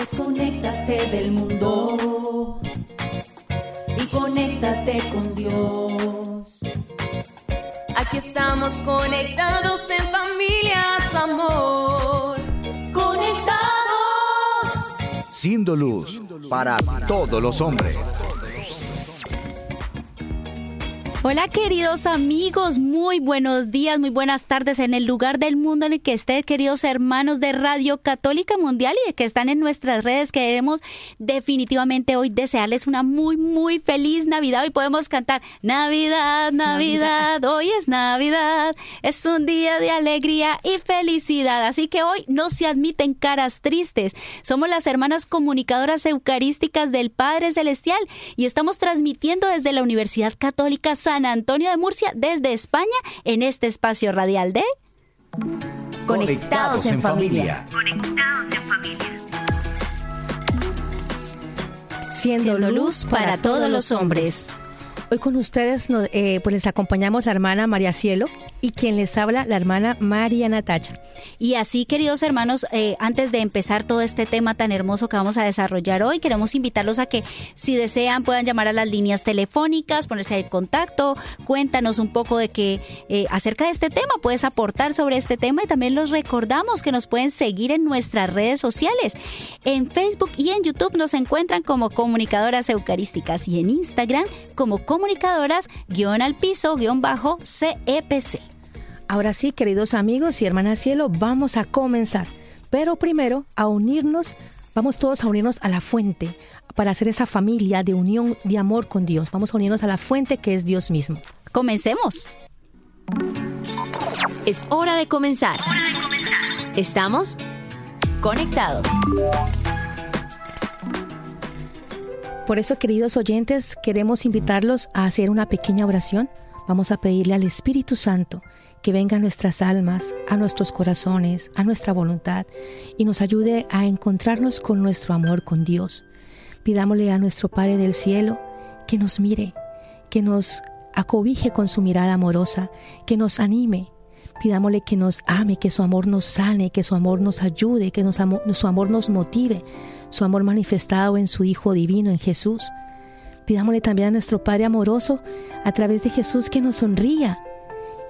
Desconéctate del mundo y conéctate con Dios. Aquí estamos conectados en familias, amor. Conectados. Siendo luz para todos los hombres. Hola queridos amigos, muy buenos días, muy buenas tardes en el lugar del mundo en el que estén, queridos hermanos de Radio Católica Mundial y de que están en nuestras redes. Queremos definitivamente hoy desearles una muy, muy feliz Navidad. Hoy podemos cantar Navidad, Navidad, hoy es Navidad, es un día de alegría y felicidad. Así que hoy no se admiten caras tristes. Somos las hermanas comunicadoras eucarísticas del Padre Celestial y estamos transmitiendo desde la Universidad Católica San Antonio de Murcia desde España en este espacio radial de Conectados en familia. Siendo luz para todos los hombres. Hoy con ustedes nos, eh, pues les acompañamos la hermana María Cielo y quien les habla la hermana María Natacha. Y así, queridos hermanos, eh, antes de empezar todo este tema tan hermoso que vamos a desarrollar hoy, queremos invitarlos a que si desean puedan llamar a las líneas telefónicas, ponerse en contacto, cuéntanos un poco de que eh, acerca de este tema, puedes aportar sobre este tema y también los recordamos que nos pueden seguir en nuestras redes sociales. En Facebook y en YouTube nos encuentran como comunicadoras eucarísticas y en Instagram como comunicadoras guion al piso guion bajo CEPC. Ahora sí, queridos amigos y hermanas cielo, vamos a comenzar. Pero primero, a unirnos, vamos todos a unirnos a la fuente para hacer esa familia de unión, de amor con Dios. Vamos a unirnos a la fuente que es Dios mismo. Comencemos. Es hora de comenzar. ¿Estamos? Conectados. Por eso, queridos oyentes, queremos invitarlos a hacer una pequeña oración. Vamos a pedirle al Espíritu Santo que venga a nuestras almas, a nuestros corazones, a nuestra voluntad y nos ayude a encontrarnos con nuestro amor con Dios. Pidámosle a nuestro Padre del Cielo que nos mire, que nos acobije con su mirada amorosa, que nos anime. Pidámosle que nos ame, que su amor nos sane, que su amor nos ayude, que su amor nos motive, su amor manifestado en su Hijo divino, en Jesús. Pidámosle también a nuestro Padre amoroso, a través de Jesús, que nos sonría,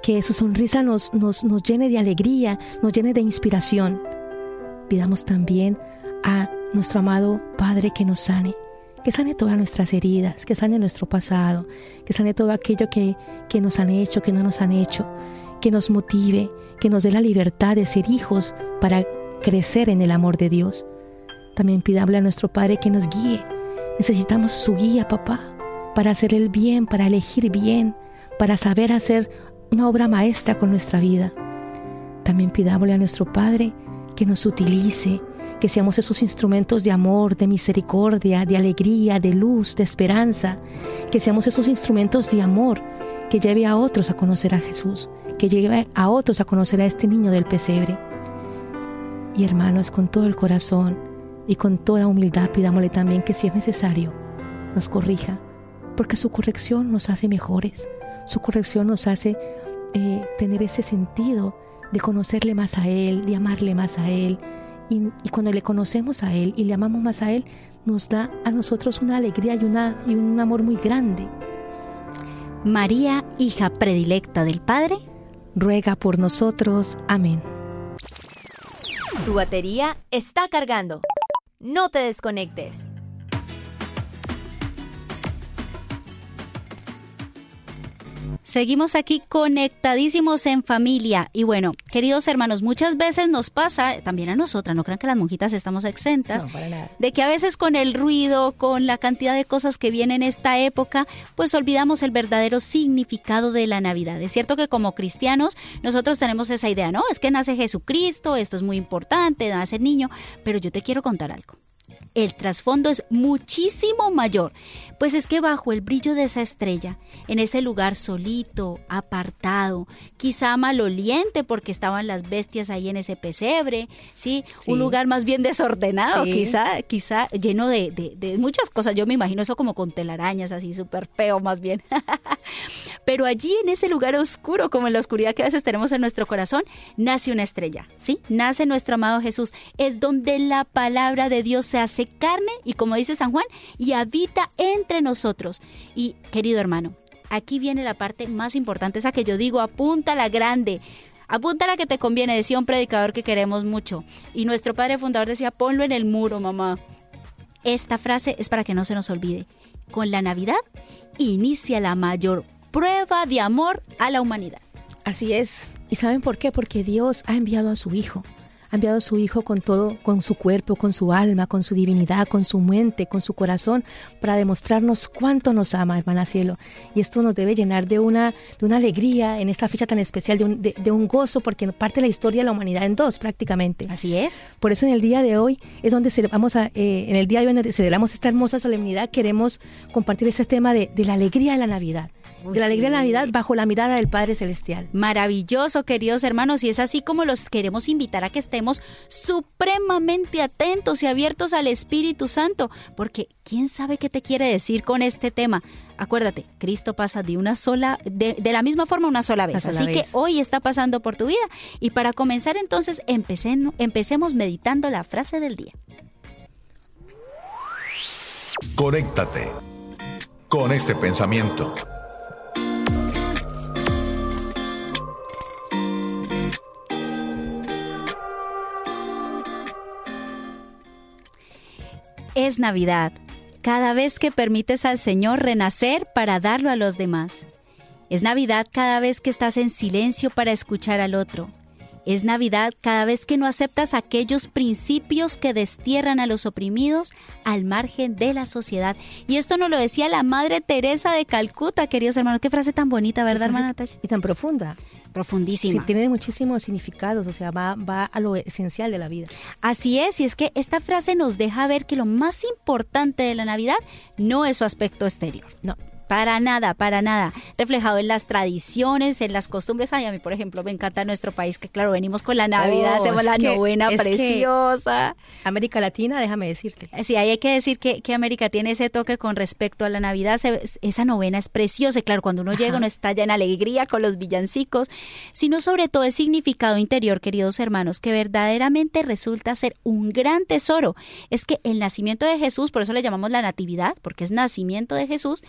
que su sonrisa nos, nos, nos llene de alegría, nos llene de inspiración. Pidamos también a nuestro amado Padre que nos sane, que sane todas nuestras heridas, que sane nuestro pasado, que sane todo aquello que, que nos han hecho, que no nos han hecho, que nos motive, que nos dé la libertad de ser hijos para crecer en el amor de Dios. También pidamos a nuestro Padre que nos guíe. Necesitamos su guía, papá, para hacer el bien, para elegir bien, para saber hacer una obra maestra con nuestra vida. También pidámosle a nuestro Padre que nos utilice, que seamos esos instrumentos de amor, de misericordia, de alegría, de luz, de esperanza, que seamos esos instrumentos de amor que lleve a otros a conocer a Jesús, que lleve a otros a conocer a este niño del pesebre. Y hermanos, con todo el corazón y con toda humildad pidámosle también que si es necesario, nos corrija, porque su corrección nos hace mejores, su corrección nos hace eh, tener ese sentido de conocerle más a Él, de amarle más a Él. Y, y, cuando le conocemos a Él y le amamos más a Él, nos da a nosotros una alegría y, una, y un amor muy grande. María, hija predilecta del Padre, ruega por nosotros. Amén. Tu batería está cargando. No te desconectes. Seguimos aquí conectadísimos en familia. Y bueno, queridos hermanos, muchas veces nos pasa, también a nosotras, no crean que las monjitas estamos exentas, No, para nada. de que a veces con el ruido, con la cantidad de cosas que vienen en esta época, pues olvidamos el verdadero significado de la Navidad. Es cierto que como cristianos nosotros tenemos esa idea, ¿no? Es que nace Jesucristo, esto es muy importante, nace el niño, pero yo te quiero contar algo. El trasfondo es muchísimo mayor, pues es que bajo el brillo de esa estrella, en ese lugar solito, apartado, quizá maloliente porque estaban las bestias ahí en ese pesebre, ¿sí? Un lugar más bien desordenado, quizá, quizá lleno de, de, muchas cosas. Yo me imagino eso como con telarañas, así súper feo más bien. Pero allí en ese lugar oscuro, como en la oscuridad que a veces tenemos en nuestro corazón, nace una estrella, ¿sí? Nace nuestro amado Jesús. Es donde la palabra de Dios se hace carne y como dice San Juan, y habita entre nosotros. Y querido hermano, aquí viene la parte más importante, esa que yo digo, apunta la grande. Apunta la que te conviene, decía un predicador que queremos mucho. Y nuestro padre fundador decía, ponlo en el muro, mamá. Esta frase es para que no se nos olvide. Con la Navidad inicia la mayor prueba de amor a la humanidad. Así es. ¿Y saben por qué? Porque Dios ha enviado a su Hijo ha enviado a su Hijo con todo, con su cuerpo, con su alma, con su divinidad, con su mente, con su corazón, para demostrarnos cuánto nos ama, hermana cielo. Y esto nos debe llenar de una, de una alegría en esta fecha tan especial, de un, de, un gozo, porque parte la historia de la humanidad en dos prácticamente. Así es. Por eso en el día de hoy es donde vamos a, eh, en el día de hoy donde celebramos esta hermosa solemnidad, queremos compartir ese tema de, de la alegría de la Navidad de la alegría de Navidad bajo la mirada del Padre Celestial. Maravilloso, queridos hermanos, y es así como los queremos invitar a que estemos supremamente atentos y abiertos al Espíritu Santo, porque quién sabe qué te quiere decir con este tema. Acuérdate, Cristo pasa de una sola, de, la misma forma una sola vez. así que hoy está pasando por tu vida. Y para comenzar entonces, empecemos meditando la frase del día. Conéctate con este pensamiento. Es Navidad, cada vez que permites al Señor renacer para darlo a los demás. Es Navidad cada vez que estás en silencio para escuchar al otro. Es Navidad cada vez que no aceptas aquellos principios que destierran a los oprimidos al margen de la sociedad. Y esto nos lo decía la Madre Teresa de Calcuta, queridos hermanos. Qué frase tan bonita, ¿verdad, hermana? Y tan profunda. Profundísima. Sí, tiene muchísimos significados, o sea, va, va a lo esencial de la vida. Así es, y es que esta frase nos deja ver que lo más importante de la Navidad no es su aspecto exterior. No, para nada, para nada. Reflejado en las tradiciones, en las costumbres. Ay, a mí, por ejemplo, me encanta nuestro país, que claro, venimos con la Navidad, oh, hacemos la novena preciosa. América Latina, déjame decirte. Sí, ahí hay que decir que, que, América tiene ese toque con respecto a la Navidad. esa novena es preciosa. Y claro, cuando uno llega, uno estalla en alegría con los villancicos, sino sobre todo el significado interior, queridos hermanos, que verdaderamente resulta ser un gran tesoro. Es que el nacimiento de Jesús, por eso le llamamos la natividad, porque es nacimiento de Jesús,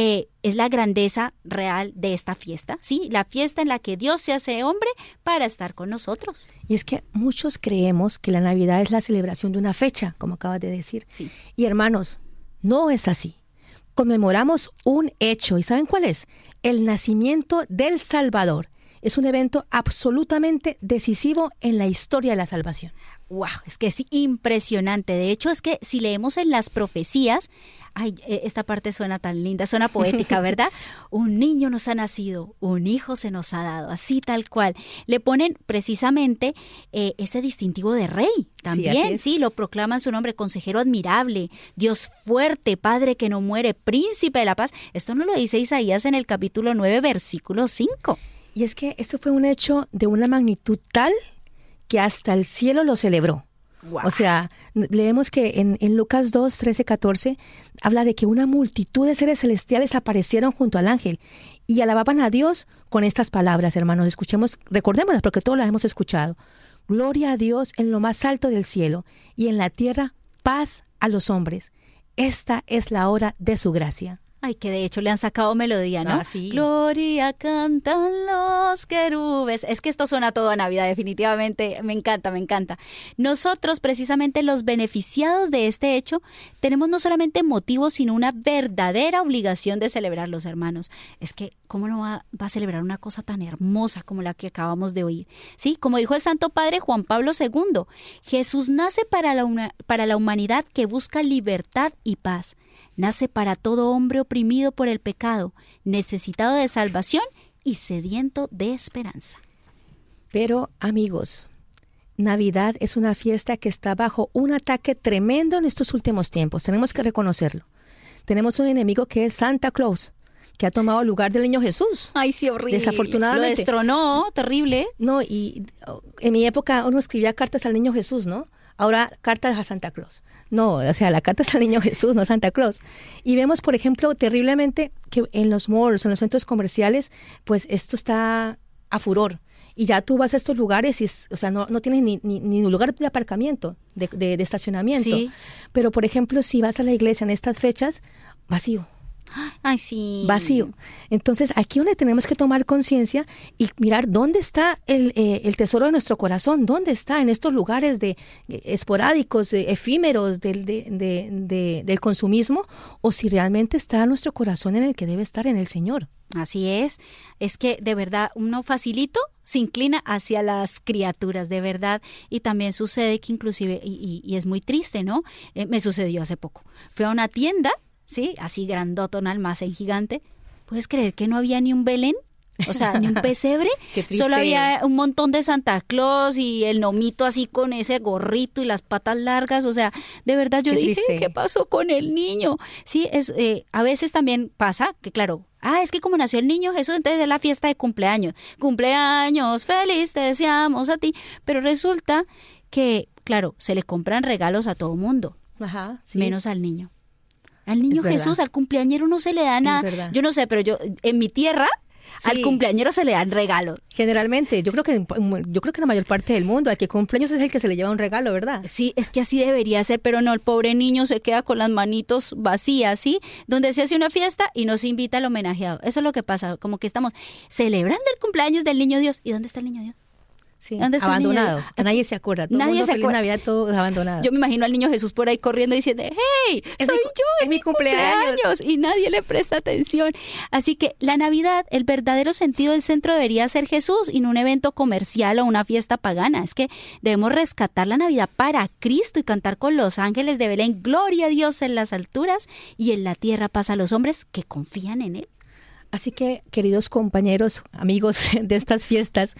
eh, es la grandeza real de esta fiesta, ¿sí? La fiesta en la que Dios se hace hombre para estar con nosotros. Y es que muchos creemos que la Navidad es la celebración de una fecha, como acabas de decir. Sí. Y hermanos, no es así. Conmemoramos un hecho, ¿y saben cuál es? El nacimiento del Salvador. Es un evento absolutamente decisivo en la historia de la salvación. ¡Wow! Es que es impresionante. De hecho, es que si leemos en las profecías, ay, e, esta parte suena tan linda, suena poética, ¿verdad? un niño nos ha nacido, un hijo se nos ha dado, así tal cual. Le ponen precisamente eh, ese distintivo de rey también, sí, lo proclaman su nombre, consejero admirable, Dios fuerte, Padre que no muere, príncipe de la paz. Esto no lo dice Isaías en el capítulo 9, versículo 5. Y es que esto fue un hecho de una magnitud tal que hasta el cielo lo celebró. O sea, leemos que en, en, Lucas 2, 13, 14 habla de que una multitud de seres celestiales aparecieron junto al ángel y alababan a Dios con estas palabras, hermanos. Escuchemos, recordémoslas porque todos las hemos escuchado. Gloria a Dios en lo más alto del cielo y en la tierra paz a los hombres. Esta es la hora de su gracia. Ay, que de hecho le han sacado melodía, ¿no? Ah, sí. Gloria cantan los querubes. Es que esto suena todo a Navidad, definitivamente. Me encanta, me encanta. Nosotros, precisamente los beneficiados de este hecho, tenemos no solamente motivos, sino una verdadera obligación de celebrar los hermanos. Es que, ¿cómo no va, a celebrar una cosa tan hermosa como la que acabamos de oír? Sí, como dijo el Santo Padre Juan Pablo II, Jesús nace para la, para la humanidad que busca libertad y paz nace para todo hombre oprimido por el pecado, necesitado de salvación y sediento de esperanza. Pero, amigos, Navidad es una fiesta que está bajo un ataque tremendo en estos últimos tiempos. Tenemos que reconocerlo. Tenemos un enemigo que es Santa Claus, que ha tomado lugar del niño Jesús. Ay, sí, horrible. Desafortunadamente. Lo destronó, terrible. No, y en mi época uno escribía cartas al niño Jesús, ¿no? Ahora cartas a Santa Claus. No, o sea, la carta es al niño Jesús, no Santa Claus. Y vemos, por ejemplo, terriblemente que en los malls, en los centros comerciales, pues esto está a furor. Y ya tú vas a estos lugares y, o sea, no, no tienes ni, ni, ni, lugar de aparcamiento, de, de, de estacionamiento. Sí. Pero, por ejemplo, si vas a la iglesia en estas fechas, vacío. Ay, sí. Vacío. Entonces, aquí donde tenemos que tomar conciencia y mirar dónde está el, eh, el, tesoro de nuestro corazón, dónde está en estos lugares de eh, esporádicos, eh, efímeros del, de, de, del consumismo, o si realmente está nuestro corazón en el que debe estar en el Señor. Así es. Es que de verdad uno facilito se inclina hacia las criaturas, de verdad. Y también sucede que inclusive, y, y, y es muy triste, ¿no? Eh, me sucedió hace poco. Fui a una tienda ¿sí? Así grandotón, almacén gigante. ¿Puedes creer que no había ni un Belén? O sea, ni un pesebre. Solo había un montón de Santa Claus y el nomito así con ese gorrito y las patas largas. O sea, de verdad yo Qué dije, triste. ¿qué pasó con el niño? Sí, es eh, a veces también pasa que, claro, Ah, es que como nació el niño Jesús, entonces es la fiesta de cumpleaños. Cumpleaños feliz, te deseamos a ti. Pero resulta que, claro, se le compran regalos a todo mundo, Ajá, sí. menos al niño. Al niño Es Jesús, verdad. al cumpleañero no se le da nada. Yo no sé, pero yo en mi tierra al cumpleañero se le dan regalos. Generalmente, yo creo que yo creo que en la mayor parte del mundo, al que cumpleaños es el que se le lleva un regalo, ¿verdad? Sí, es que así debería ser, pero no, el pobre niño se queda con las manitos vacías, ¿sí? Donde se hace una fiesta y no se invita al homenajeado. Eso es lo que pasa, como que estamos celebrando el cumpleaños del niño Dios. ¿Y dónde está el niño Dios? Sí. Abandonado. Nadie se acuerda. Todo Nadie mundo se acuerda. Navidad, todo abandonado. Yo me imagino al niño Jesús por ahí corriendo diciendo, hey, Es soy mi yo, es mi cumpleaños". y nadie le presta atención. Así que la Navidad, el verdadero sentido del centro debería ser Jesús y no un evento comercial o una fiesta pagana. Es que debemos rescatar la Navidad para Cristo y cantar con los ángeles de Belén, gloria a Dios en las alturas y en la tierra paz a los hombres que confían en Él. Así que, queridos compañeros, amigos de estas fiestas,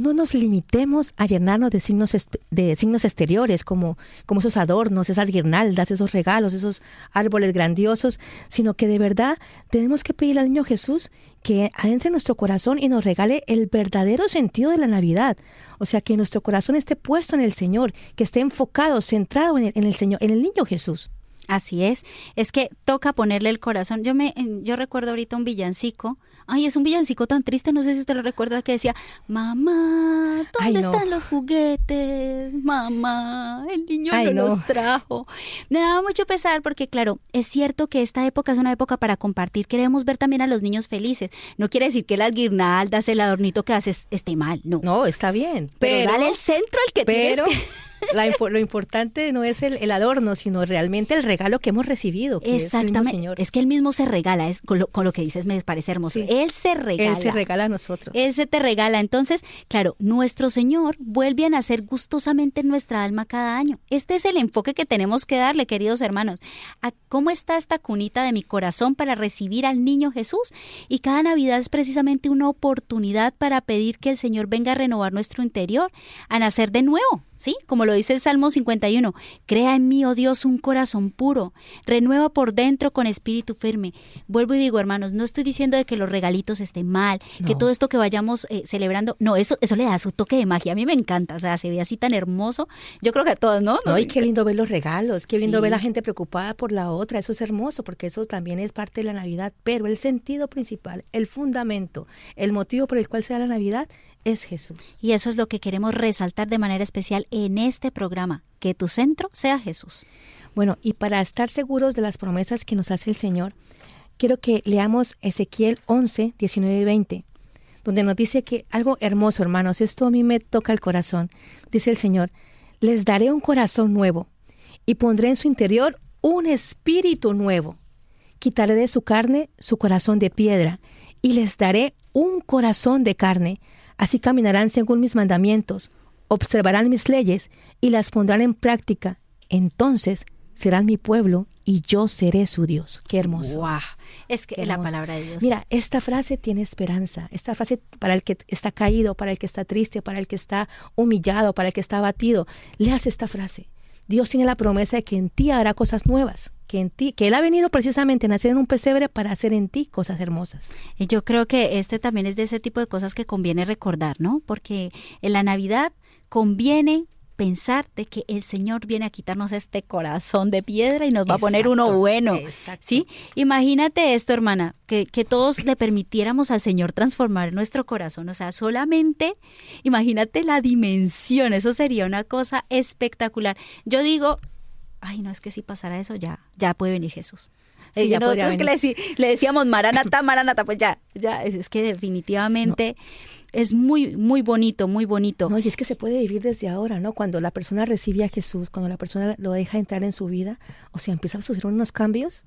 no nos limitemos a llenarnos de signos, de signos exteriores como, como esos adornos, esas guirnaldas, esos regalos, esos árboles grandiosos, sino que de verdad tenemos que pedirle al niño Jesús que adentre en nuestro corazón y nos regale el verdadero sentido de la Navidad. O sea, que nuestro corazón esté puesto en el Señor, que esté enfocado, centrado en el, en el Señor, en el niño Jesús. Así es, es que toca ponerle el corazón. Yo me, yo recuerdo ahorita un villancico. Ay, es un villancico tan triste, no sé si usted lo recuerda, que decía, mamá, Ay, ¿dónde no. están los juguetes? Mamá, el niño Ay, no, no. los trajo. Me daba mucho pesar porque, claro, es cierto que esta época es una época para compartir. Queremos ver también a los niños felices. No quiere decir que las guirnaldas, el adornito que haces esté mal, no. No, está bien. pero, dale el centro al que Pero tienes que... la lo importante no es el, el adorno, sino realmente el regalo que hemos recibido. Que Es, el Exactamente. Señor. Es que él mismo se regala, es, con, lo, con lo que dices me parece hermoso. Sí. Él se regala. Él se regala a nosotros. Él se te regala. Entonces, claro, nuestro Señor vuelve a nacer gustosamente en nuestra alma cada año. Este es el enfoque que tenemos que darle, queridos hermanos. A cómo está esta cunita de mi corazón para recibir al niño Jesús. Y cada Navidad es precisamente una oportunidad para pedir que el Señor venga a renovar nuestro interior, a nacer de nuevo. ¿Sí? Como lo dice el Salmo 51, crea en mí, oh Dios, un corazón puro, renueva por dentro con espíritu firme. Vuelvo y digo, hermanos, no estoy diciendo de que los regalitos estén mal, que todo esto que vayamos eh, celebrando, no, eso, eso le da su toque de magia. A mí me encanta, o sea, se ve así tan hermoso. Yo creo que a todos, ¿no? No, Nos y qué lindo ver los regalos, qué lindo Sí. ver la gente preocupada por la otra, eso es hermoso, porque eso también es parte de la Navidad, pero el sentido principal, el fundamento, el motivo por el cual se da la Navidad es Jesús. Y eso es lo que queremos resaltar de manera especial en este programa, que tu centro sea Jesús. Bueno, y para estar seguros de las promesas que nos hace el Señor, quiero que leamos Ezequiel 11, 19 y 20, donde nos dice que algo hermoso, hermanos, esto a mí me toca el corazón. Dice el Señor, les daré un corazón nuevo y pondré en su interior un espíritu nuevo. Quitaré de su carne su corazón de piedra y les daré un corazón de carne. Así caminarán según mis mandamientos, observarán mis leyes y las pondrán en práctica. Entonces serán mi pueblo y yo seré su Dios. Qué hermoso. Wow. Es que la palabra de Dios. Mira, esta frase tiene esperanza. Esta frase para el que está caído, para el que está triste, para el que está humillado, para el que está abatido. Leas esta frase. Dios tiene la promesa de que en ti hará cosas nuevas, que en ti, que Él ha venido precisamente a nacer en un pesebre para hacer en ti cosas hermosas. Y yo creo que este también es de ese tipo de cosas que conviene recordar, ¿no? Porque en la Navidad conviene pensar de que el Señor viene a quitarnos este corazón de piedra y nos va a poner uno bueno. ¿Sí? Imagínate esto, hermana, que, que, todos le permitiéramos al Señor transformar nuestro corazón. O sea, solamente imagínate la dimensión, eso sería una cosa espectacular. Yo digo, ay, no, es que si pasara eso, ya, ya puede venir Jesús. Sí, ya es que le, le, decíamos Maranata, Maranata, pues ya, ya, es, que definitivamente es muy, muy bonito, muy bonito. No, y es que se puede vivir desde ahora, ¿no? Cuando la persona recibe a Jesús, cuando la persona lo deja entrar en su vida, o sea, empieza a suceder unos cambios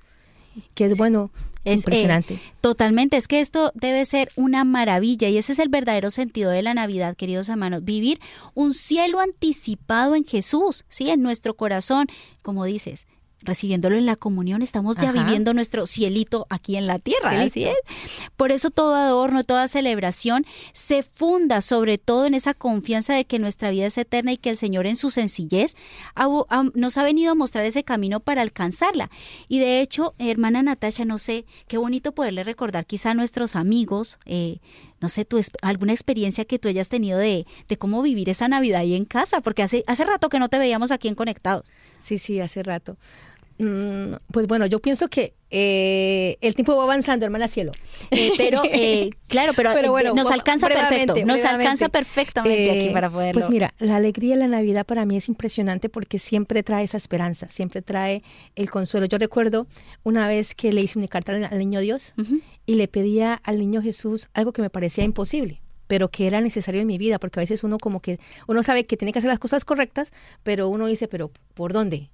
que es bueno, es, eh, impresionante. totalmente, es que esto debe ser una maravilla y ese es el verdadero sentido de la Navidad, queridos hermanos, vivir un cielo anticipado en Jesús, ¿sí? En nuestro corazón, como dices, recibiéndolo en la comunión, estamos ya viviendo nuestro cielito aquí en la tierra. Así es. Por eso todo adorno, toda celebración se funda sobre todo en esa confianza de que nuestra vida es eterna y que el Señor en su sencillez nos ha venido a mostrar ese camino para alcanzarla. Y de hecho, hermana Natasha, no sé, qué bonito poderle recordar quizá a nuestros amigos, eh, no sé, tu, alguna experiencia que tú hayas tenido de, de, cómo vivir esa Navidad ahí en casa, porque hace, hace rato que no te veíamos aquí en Conectados. Sí, sí, hace rato. Mm, pues bueno, yo pienso que eh, el tiempo va avanzando, hermana cielo. Eh, pero, eh, claro, pero, bueno, nos alcanza perfecto, nos alcanza perfectamente aquí para poderlo. Pues mira, la alegría de la Navidad para mí es impresionante porque siempre trae esa esperanza, siempre trae el consuelo. Yo recuerdo una vez que le hice una carta al niño Dios y le pedía al niño Jesús algo que me parecía imposible pero que era necesario en mi vida, porque a veces uno como que, uno sabe que tiene que hacer las cosas correctas, pero uno dice, pero ¿por dónde?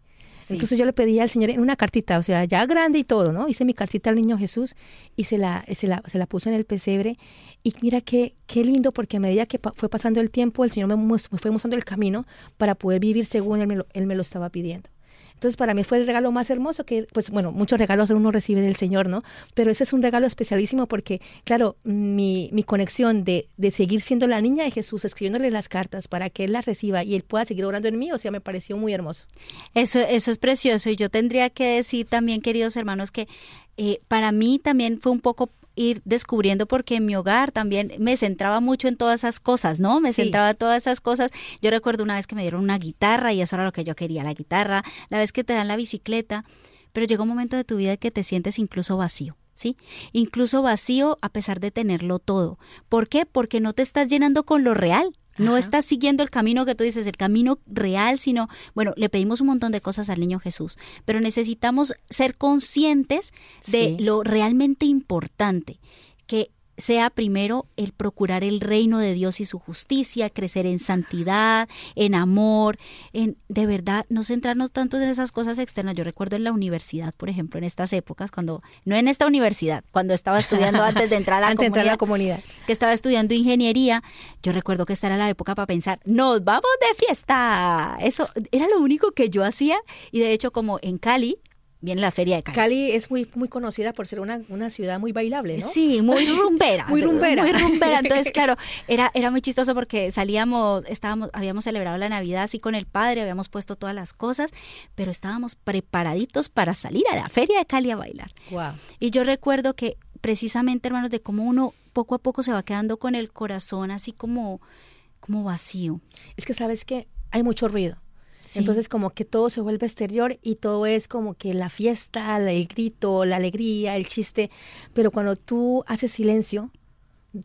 Entonces yo le pedí al Señor en una cartita, o sea, ya grande y todo, ¿no? Hice mi cartita al niño Jesús y se la, se la, se la puse en el pesebre. Y mira qué, qué lindo, porque a medida que fue pasando el tiempo, el Señor me, me, fue mostrando el camino para poder vivir según él él me lo estaba pidiendo. Entonces, para mí fue el regalo más hermoso que, pues bueno, muchos regalos uno recibe del Señor, ¿no? Pero ese es un regalo especialísimo porque, claro, mi, mi conexión de, de seguir siendo la niña de Jesús, escribiéndole las cartas para que Él las reciba y Él pueda seguir orando en mí, o sea, me pareció muy hermoso. Eso, eso es precioso y yo tendría que decir también, queridos hermanos, que eh, para mí también fue un poco ir descubriendo porque en mi hogar también me centraba mucho en todas esas cosas, ¿no? Me centraba en todas esas cosas. Yo recuerdo una vez que me dieron una guitarra y eso era lo que yo quería, la guitarra, la vez que te dan la bicicleta, pero llega un momento de tu vida que te sientes incluso vacío. ¿Sí? Incluso vacío a pesar de tenerlo todo. ¿Por qué? Porque no te estás llenando con lo real. No estás siguiendo el camino que tú dices, el camino real, sino, bueno, le pedimos un montón de cosas al niño Jesús, pero necesitamos ser conscientes de lo realmente importante, que sea primero el procurar el reino de Dios y su justicia, crecer en santidad, en amor, en de verdad no centrarnos tanto en esas cosas externas. Yo recuerdo en la universidad, por ejemplo, en estas épocas, cuando, no en esta universidad, cuando estaba estudiando antes de entrar a la, comunidad, la comunidad, que estaba estudiando ingeniería, yo recuerdo que esta era la época para pensar, nos vamos de fiesta. Eso era lo único que yo hacía y de hecho como en Cali, viene la feria de Cali. Cali es muy, muy conocida por ser una, una ciudad muy bailable, ¿no? Sí, muy rumbera. muy rumbera. Muy rumbera. Entonces, claro, era, era muy chistoso porque salíamos, estábamos, habíamos celebrado la Navidad así con el padre, habíamos puesto todas las cosas, pero estábamos preparaditos para salir a la feria de Cali a bailar. Wow. Y yo recuerdo que precisamente, hermanos, de cómo uno poco a poco se va quedando con el corazón así como, como vacío. Es que sabes que hay mucho ruido entonces como que todo se vuelve exterior y todo es como que la fiesta, el grito, la alegría, el chiste, pero cuando tú haces silencio,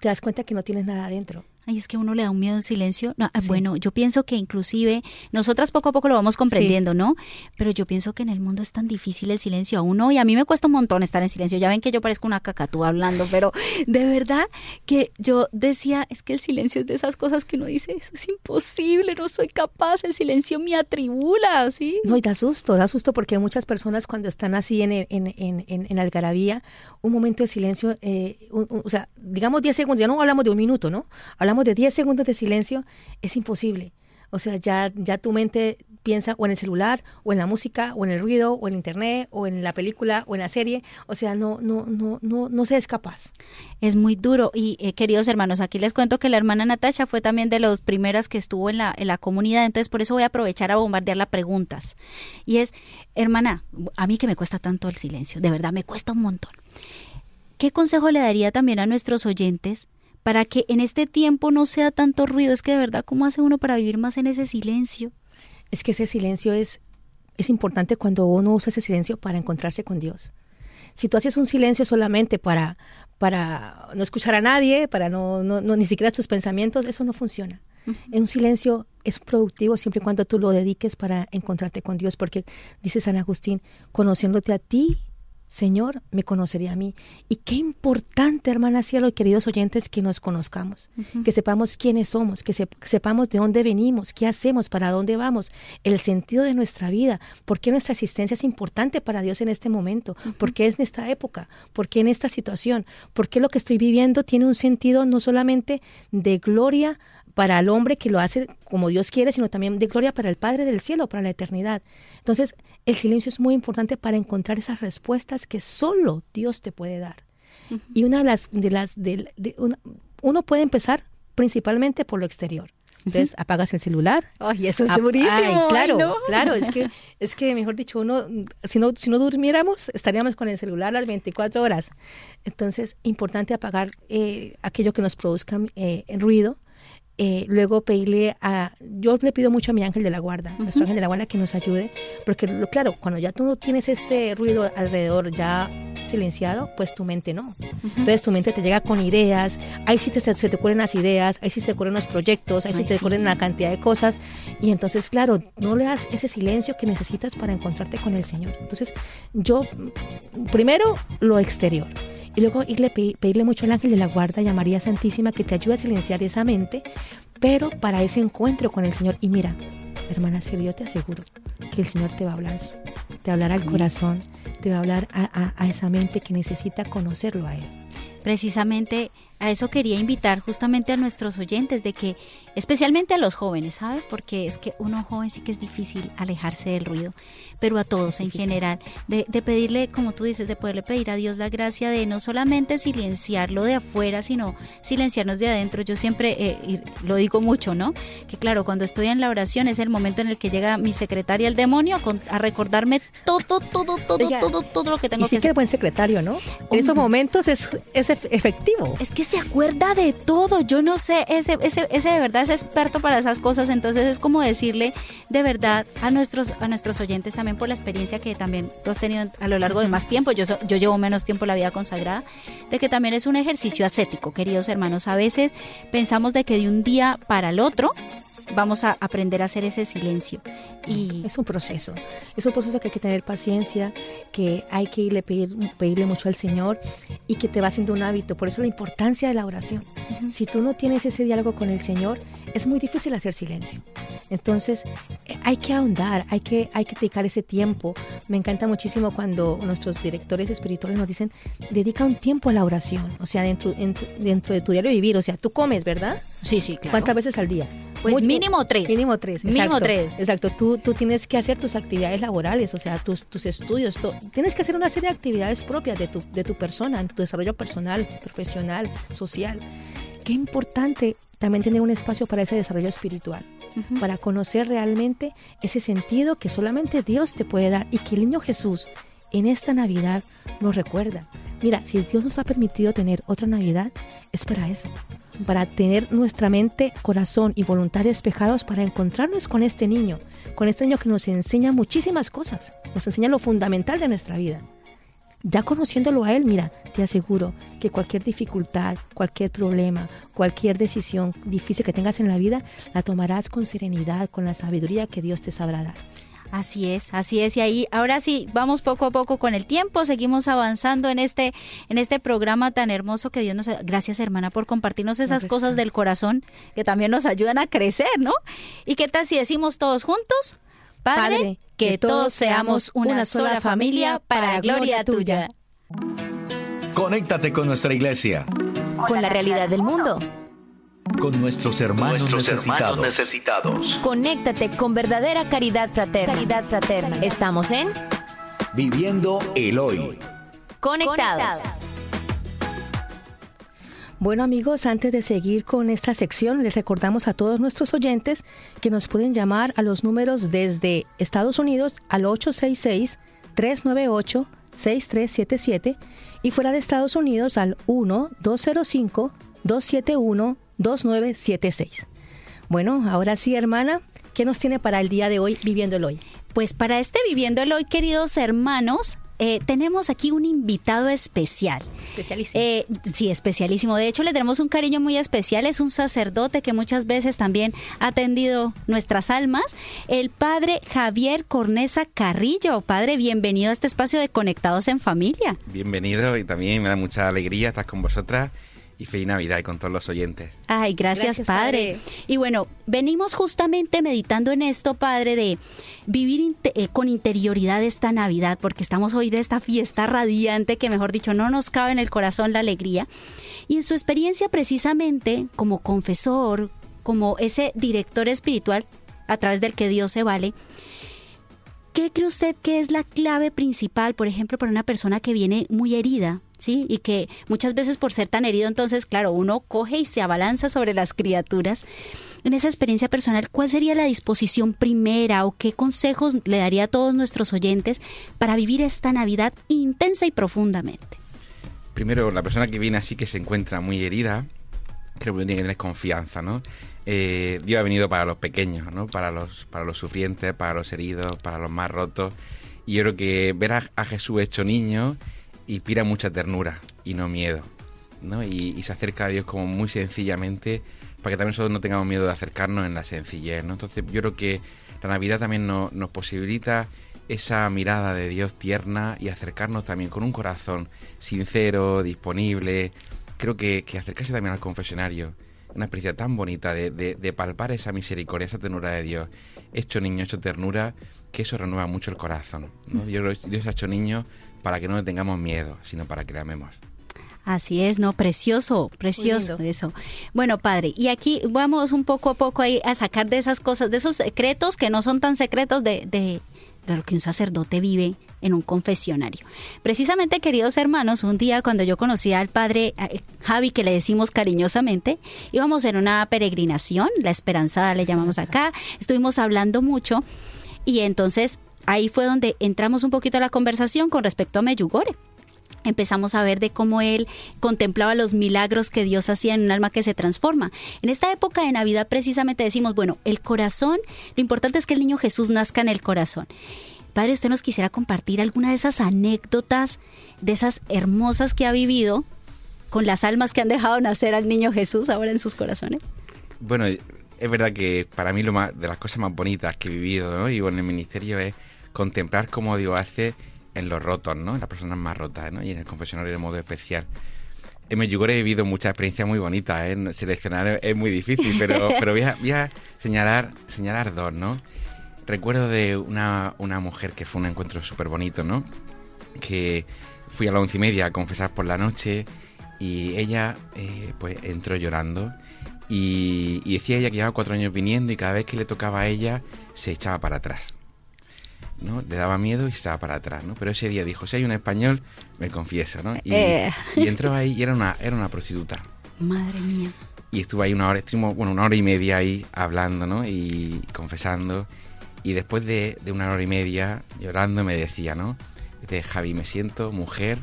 te das cuenta que no tienes nada adentro. Ay, es que uno le da un miedo en silencio. No, ah, Bueno, yo pienso que inclusive nosotras poco a poco lo vamos comprendiendo, ¿no? Pero yo pienso que en el mundo es tan difícil el silencio a uno y a mí me cuesta un montón estar en silencio. Ya ven que yo parezco una cacatúa hablando, pero de verdad que yo decía, es que el silencio es de esas cosas que uno dice, eso es imposible, no soy capaz, el silencio me atribula, ¿sí? No, y da susto, da susto porque muchas personas cuando están así en, en, en, en, algarabía, un momento de silencio, eh, o sea, digamos 10 segundos, ya no hablamos de un minuto, ¿no? Hablamos de 10 segundos de silencio, es imposible. O sea, ya, ya tu mente piensa o en el celular, o en la música, o en el ruido, o en internet, o en la película, o en la serie. O sea, no, no, no, no, no se es capaz. Es muy duro. Y eh, queridos hermanos, aquí les cuento que la hermana Natasha fue también de las primeras que estuvo en la, en la comunidad. Entonces, por eso voy a aprovechar a bombardearla preguntas. Y es, hermana, a mí que me cuesta tanto el silencio, de verdad me cuesta un montón. ¿Qué consejo le daría también a nuestros oyentes para que en este tiempo no sea tanto ruido? Es que de verdad, ¿cómo hace uno para vivir más en ese silencio? Es que ese silencio es, es importante cuando uno usa ese silencio para encontrarse con Dios. Si tú haces un silencio solamente para, para no escuchar a nadie, para no, no, ni siquiera tus pensamientos, eso no funciona. En un silencio es productivo siempre y cuando tú lo dediques para encontrarte con Dios, porque dice San Agustín, conociéndote a ti Señor, me conocería a mí. Y qué importante, hermana cielo y queridos oyentes, que nos conozcamos, que sepamos quiénes somos, que sepamos de dónde venimos, qué hacemos, para dónde vamos, el sentido de nuestra vida, por qué nuestra existencia es importante para Dios en este momento, por qué es en esta época, por qué en esta situación, por qué lo que estoy viviendo tiene un sentido no solamente de gloria para el hombre que lo hace como Dios quiere, sino también de gloria para el Padre del cielo, para la eternidad. Entonces, el silencio es muy importante para encontrar esas respuestas que solo Dios te puede dar. Y una de las, de las, de, uno puede empezar principalmente por lo exterior. Entonces apagas el celular. Ay, eso es durísimo. claro, claro, es que, es que mejor dicho, uno, si no, si no durmiéramos, estaríamos con el celular las 24 horas. Entonces, importante apagar eh, aquello que nos produzca eh, ruido eh, luego pedirle a, yo le pido mucho a mi ángel de la guarda, nuestro ángel de la guarda que nos ayude, porque claro, cuando ya tú no tienes este ruido alrededor ya silenciado, pues tu mente no. Entonces tu mente te llega con ideas, ahí sí te, se te ocurren las ideas, ahí sí te ocurren los proyectos, ahí sí te ocurren una cantidad de cosas, y entonces claro, no le das ese silencio que necesitas para encontrarte con el Señor. Entonces yo, primero lo exterior y luego irle, pedirle mucho al ángel de la guarda y a María Santísima que te ayude a silenciar esa mente, pero para ese encuentro con el Señor. Y mira, hermana Siri, yo te aseguro que el Señor te va a hablar, te va a hablar al corazón, te va a hablar a esa mente que necesita conocerlo a Él. Precisamente a eso quería invitar justamente a nuestros oyentes, de que, especialmente a los jóvenes, ¿sabes? Porque es que uno joven sí que es difícil alejarse del ruido, pero a todos en general, de, pedirle, como tú dices, de poderle pedir a Dios la gracia de no solamente silenciarlo de afuera, sino silenciarnos de adentro. Yo siempre eh, lo digo mucho, ¿no? Que claro, cuando estoy en la oración es el momento en el que llega mi secretaria, el demonio, a, recordarme todo, todo, todo, todo, todo lo que tengo y sí que hacer. buen secretario, ¿no? En esos momentos es, es efectivo. Es que se acuerda de todo. Yo no sé, ese, ese, ese de verdad es experto para esas cosas. Entonces es como decirle de verdad a nuestros, a nuestros oyentes también por la experiencia que también tú has tenido a lo largo de más tiempo. Yo, yo llevo menos tiempo la vida consagrada, de que también es un ejercicio ascético, queridos hermanos. A veces pensamos de que de un día para el otro vamos a aprender a hacer ese silencio. Y es un proceso, es un proceso que hay que tener paciencia, que hay que irle pedir, pedirle mucho al Señor y que te va haciendo un hábito. Por eso la importancia de la oración. Si tú no tienes ese diálogo con el Señor, es muy difícil hacer silencio. Entonces, eh, hay que ahondar, hay que, hay que dedicar ese tiempo. Me encanta muchísimo cuando nuestros directores espirituales nos dicen, dedica un tiempo a la oración, o sea, dentro, dentro de tu diario vivir, o sea, tú comes, ¿verdad? Sí, sí, claro. ¿Cuántas veces al día? Pues mínimo tres. Mínimo tres. Mínimo tres. Exacto. Tú, tú tienes que hacer tus actividades laborales, o sea, tus, tus estudios. tienes que hacer una serie de actividades propias de tu, de tu persona, en tu desarrollo personal, profesional, social. Qué importante también tener un espacio para ese desarrollo espiritual, para conocer realmente ese sentido que solamente Dios te puede dar y que el niño Jesús en esta Navidad nos recuerda. Mira, si Dios nos ha permitido tener otra Navidad, es para eso, para tener nuestra mente, corazón y voluntad despejados para encontrarnos con este niño, con este niño que nos enseña muchísimas cosas, nos enseña lo fundamental de nuestra vida. Ya conociéndolo a él, mira, te aseguro que cualquier dificultad, cualquier problema, cualquier decisión difícil que tengas en la vida, la tomarás con serenidad, con la sabiduría que Dios te sabrá dar. Así es, así es. Y ahí, ahora sí, vamos poco a poco con el tiempo, seguimos avanzando en este, en este programa tan hermoso que Dios nos... Gracias, hermana, por compartirnos esas cosas del corazón que también nos ayudan a crecer, ¿no? ¿Y qué tal si decimos todos juntos? Padre, que, todos seamos una, sola familia para gloria tuya. Conéctate con nuestra iglesia. Con la realidad del mundo con nuestros hermanos, necesitados. necesitados. Conéctate con verdadera caridad fraterna. Caridad fraterna. Estamos en Viviendo el hoy. Conectados. Bueno amigos, antes de seguir con esta sección, les recordamos a todos nuestros oyentes que nos pueden llamar a los números desde Estados Unidos al 866-398-6377 y fuera de Estados Unidos al 1-205-271-2976. Bueno, ahora sí, hermana, ¿qué nos tiene para el día de hoy, viviendo el hoy? Pues para este Viviendo el Hoy, queridos hermanos, eh, tenemos aquí un invitado especial. Especialísimo. Eh, sí, especialísimo. De hecho, le tenemos un cariño muy especial. Es un sacerdote que muchas veces también ha atendido nuestras almas. El padre Javier Cornesa Carrillo. Padre, bienvenido a este espacio de Conectados en Familia. Bienvenido y también me da mucha alegría estar con vosotras y feliz Navidad y con todos los oyentes. Ay, gracias, Gracias, padre. padre. Y bueno, venimos justamente meditando en esto, Padre, de vivir inte- eh, con interioridad esta Navidad, porque estamos hoy de esta fiesta radiante que, mejor dicho, no nos cabe en el corazón la alegría. Y en su experiencia precisamente como confesor, como ese director espiritual a través del que Dios se vale, ¿Qué cree usted que es la clave principal, por ejemplo, para una persona que viene muy herida, ¿sí? Y que muchas veces por ser tan herido, entonces, claro, uno coge y se abalanza sobre las criaturas. En esa experiencia personal, ¿cuál sería la disposición primera o qué consejos le daría a todos nuestros oyentes para vivir esta Navidad intensa y profundamente? Primero, la persona que viene así que se encuentra muy herida, creo que tiene que tener confianza, ¿no? Eh, Dios ha venido para los pequeños, ¿no? Para los, para los sufrientes, para los heridos, para los más rotos. Y yo creo que ver a, Jesús hecho niño inspira mucha ternura y no miedo, ¿no? Y, y se acerca a Dios como muy sencillamente para que también nosotros no tengamos miedo de acercarnos en la sencillez, ¿no? Entonces yo creo que la Navidad también no- nos posibilita esa mirada de Dios tierna y acercarnos también con un corazón sincero, disponible. Creo que, que acercarse también al confesionario, una experiencia tan bonita de, de- de palpar esa misericordia, esa ternura de Dios, hecho niño, hecho ternura, que eso renueva mucho el corazón. que Dios ha hecho niño para que no le tengamos miedo, sino para que le amemos. Así es, ¿no? Precioso, precioso eso. Bueno, padre, y aquí vamos un poco a poco ahí a sacar de esas cosas, de esos secretos que no son tan secretos de, de, de lo que un sacerdote vive en un confesionario. Precisamente, queridos hermanos, un día cuando yo conocí al padre eh, Javi, que le decimos cariñosamente, íbamos en una peregrinación, la Esperanzada le llamamos acá, estuvimos hablando mucho y entonces ahí fue donde entramos un poquito a la conversación con respecto a Meyugore empezamos a ver de cómo él contemplaba los milagros que Dios hacía en un alma que se transforma. En esta época de Navidad precisamente decimos, bueno, el corazón, lo importante es que el niño Jesús nazca en el corazón. Padre, ¿usted nos quisiera compartir alguna de esas anécdotas, de esas hermosas que ha vivido con las almas que han dejado nacer al niño Jesús ahora en sus corazones? Bueno, es verdad que para mí lo más, de las cosas más bonitas que he vivido ¿no? y en el ministerio es contemplar cómo Dios hace en los rotos, ¿no? En las personas más rotas, ¿no? Y en el confesionario de modo especial. En Medjugorje he vivido muchas experiencias muy bonitas, ¿eh? Seleccionar es- es muy difícil, pero, pero voy, a, voy a señalar, señalar dos, ¿no? Recuerdo de una, una mujer que fue un encuentro súper bonito, ¿no? Que fui a las once y media a confesar por la noche y ella, eh, pues, entró llorando y, y decía ella que llevaba cuatro años viniendo y cada vez que le tocaba a ella se echaba para atrás. ¿No? Le daba miedo y se echaba para atrás, ¿no? Pero ese día dijo, si hay un español, me confieso, ¿no? Y, Eh. y entró ahí y era una, era una prostituta. Madre mía. Y estuvo ahí una hora, estuvimos, bueno, una hora y media ahí hablando, ¿no? Y confesando. Y después de, de una hora y media llorando me decía, ¿no? Dice, Javi, me siento mujer,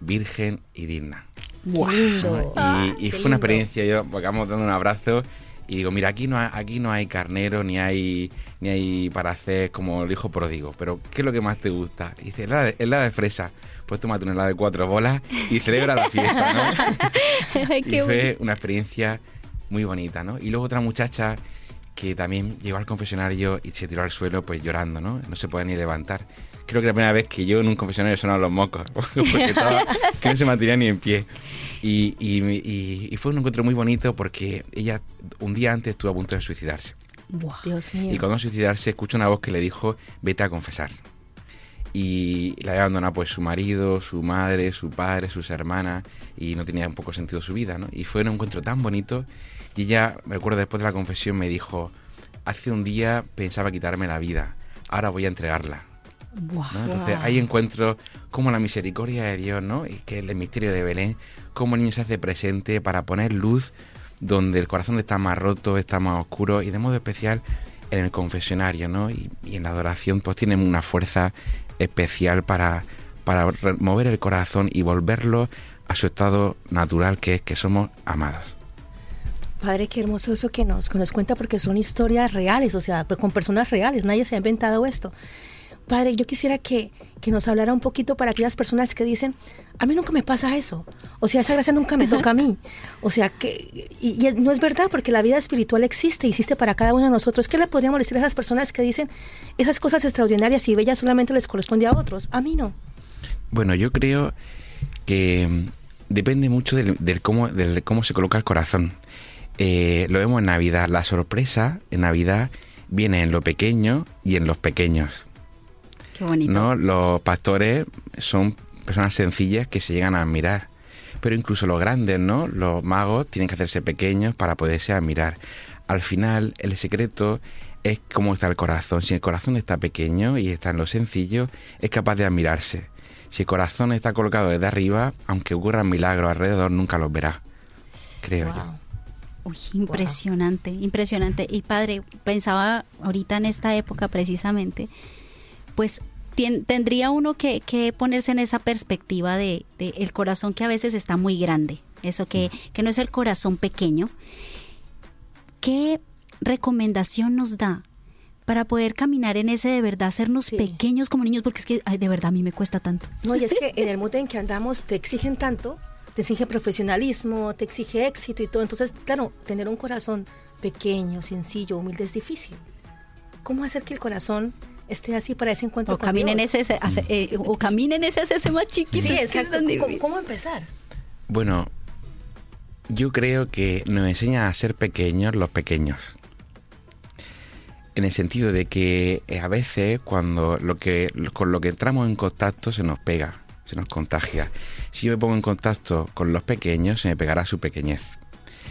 virgen y digna. Lindo. Y, y qué fue una experiencia, yo acabamos dando un abrazo y digo, mira, aquí no hay, aquí no hay carnero, ni hay hay para hacer como el hijo pródigo, pero ¿qué es lo que más te gusta? Y dice, helado de, helado de fresa. Pues tómate un helado de cuatro bolas y celebra la fiesta, ¿no? Ay, y qué fue bonito. una experiencia muy bonita, ¿no? Y luego otra muchacha que también llegó al confesionario y se tiró al suelo pues llorando, ¿no? No se podía ni levantar. Creo que la primera vez que yo en un confesionario sonaban los mocos, porque estaba, que no se mantenía ni en pie. Y, y- y- y fue un encuentro muy bonito porque ella un día antes estuvo a punto de suicidarse. Dios mío. Y cuando suicidarse escuchó una voz que le dijo, vete a confesar. y la había abandonado pues su marido, su madre, su padre, sus hermanas y no tenía un poco sentido su vida, ¿no? Y fue un encuentro tan bonito y ella, me recuerdo después de la confesión, me dijo, hace un día pensaba quitarme la vida, ahora voy a entregarla. Entonces ahí encuentro cómo la misericordia de Dios, ¿no? Y que el misterio de Belén, cómo el niño se hace presente para poner luz donde el corazón está más roto, está más oscuro y de modo especial en el confesionario, ¿no? Y, y en la adoración pues tienen una fuerza especial para, para mover el corazón y volverlo a su estado natural, que es que somos amados. Padre, qué hermoso eso que nos, que nos cuenta, porque son historias reales, o sea, con personas reales, nadie se ha inventado esto. Padre, yo quisiera que, que, nos hablara un poquito para aquellas personas que dicen, a mí nunca me pasa eso, o sea, esa gracia nunca me toca a mí, o sea, que, y, y, no es verdad porque la vida espiritual existe, existe para cada uno de nosotros. ¿Qué le podríamos decir a esas personas que dicen esas cosas extraordinarias y bellas solamente les corresponde a otros? A mí no. Bueno, yo creo que mm, depende mucho del, cómo, del cómo se coloca el corazón. Eh, lo vemos en Navidad, la sorpresa en Navidad viene en lo pequeño y en los pequeños. Qué bonito. ¿no? Los pastores son personas sencillas que se llegan a admirar. Pero incluso los grandes, ¿no? Los magos tienen que hacerse pequeños para poderse admirar. Al final, el secreto es cómo está el corazón. Si el corazón está pequeño y está en lo sencillo, es capaz de admirarse. Si el corazón está colocado desde arriba, aunque ocurran milagros alrededor, nunca los verá. Creo wow. yo. Uy, impresionante, wow. impresionante. Y padre, pensaba ahorita en esta época precisamente, pues tendría uno que, que, ponerse en esa perspectiva de, de, el corazón que a veces está muy grande, eso que, que no es el corazón pequeño. ¿Qué recomendación nos da para poder caminar en ese de verdad, hacernos sí. pequeños como niños? Porque es que ay, de verdad a mí me cuesta tanto. No, y es que en el mundo en que andamos te exigen tanto, te exige profesionalismo, te exige éxito y todo. Entonces, claro, tener un corazón pequeño, sencillo, humilde es difícil. ¿Cómo hacer que el corazón esté así para ese encuentro o con caminen Dios. ese, ese eh, o caminen ese ese más chiquito sí, exacto. ¿Cómo, ¿Cómo, empezar? Bueno, yo creo que nos enseña a ser pequeños los pequeños. En el sentido de que eh, a veces cuando lo que con lo que entramos en contacto se nos pega, se nos contagia. Si yo me pongo en contacto con los pequeños, se me pegará su pequeñez.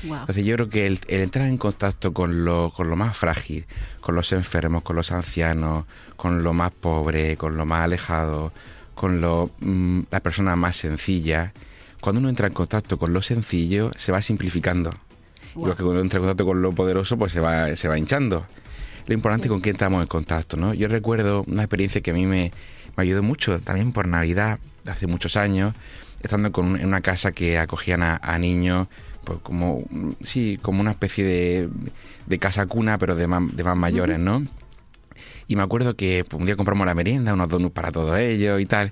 Wow. Entonces yo creo que el, el, entrar en contacto con lo, con lo más frágil, con los enfermos, con los ancianos, con lo más pobre, con lo más alejado, con lo, mmm, la persona más sencilla, cuando uno entra en contacto con lo sencillo, se va simplificando. Wow. Igual que cuando entra en contacto con lo poderoso, pues se va, se va hinchando. Lo importante sí. es con quién estamos en contacto, ¿no? Yo recuerdo una experiencia que a mí me, me ayudó mucho, también por Navidad, hace muchos años, estando con, en una casa que acogían a, a niños pues como sí como una especie de, de casa cuna pero de más, de más mayores no y me acuerdo que pues, un día compramos la merienda unos donuts para todos ellos y tal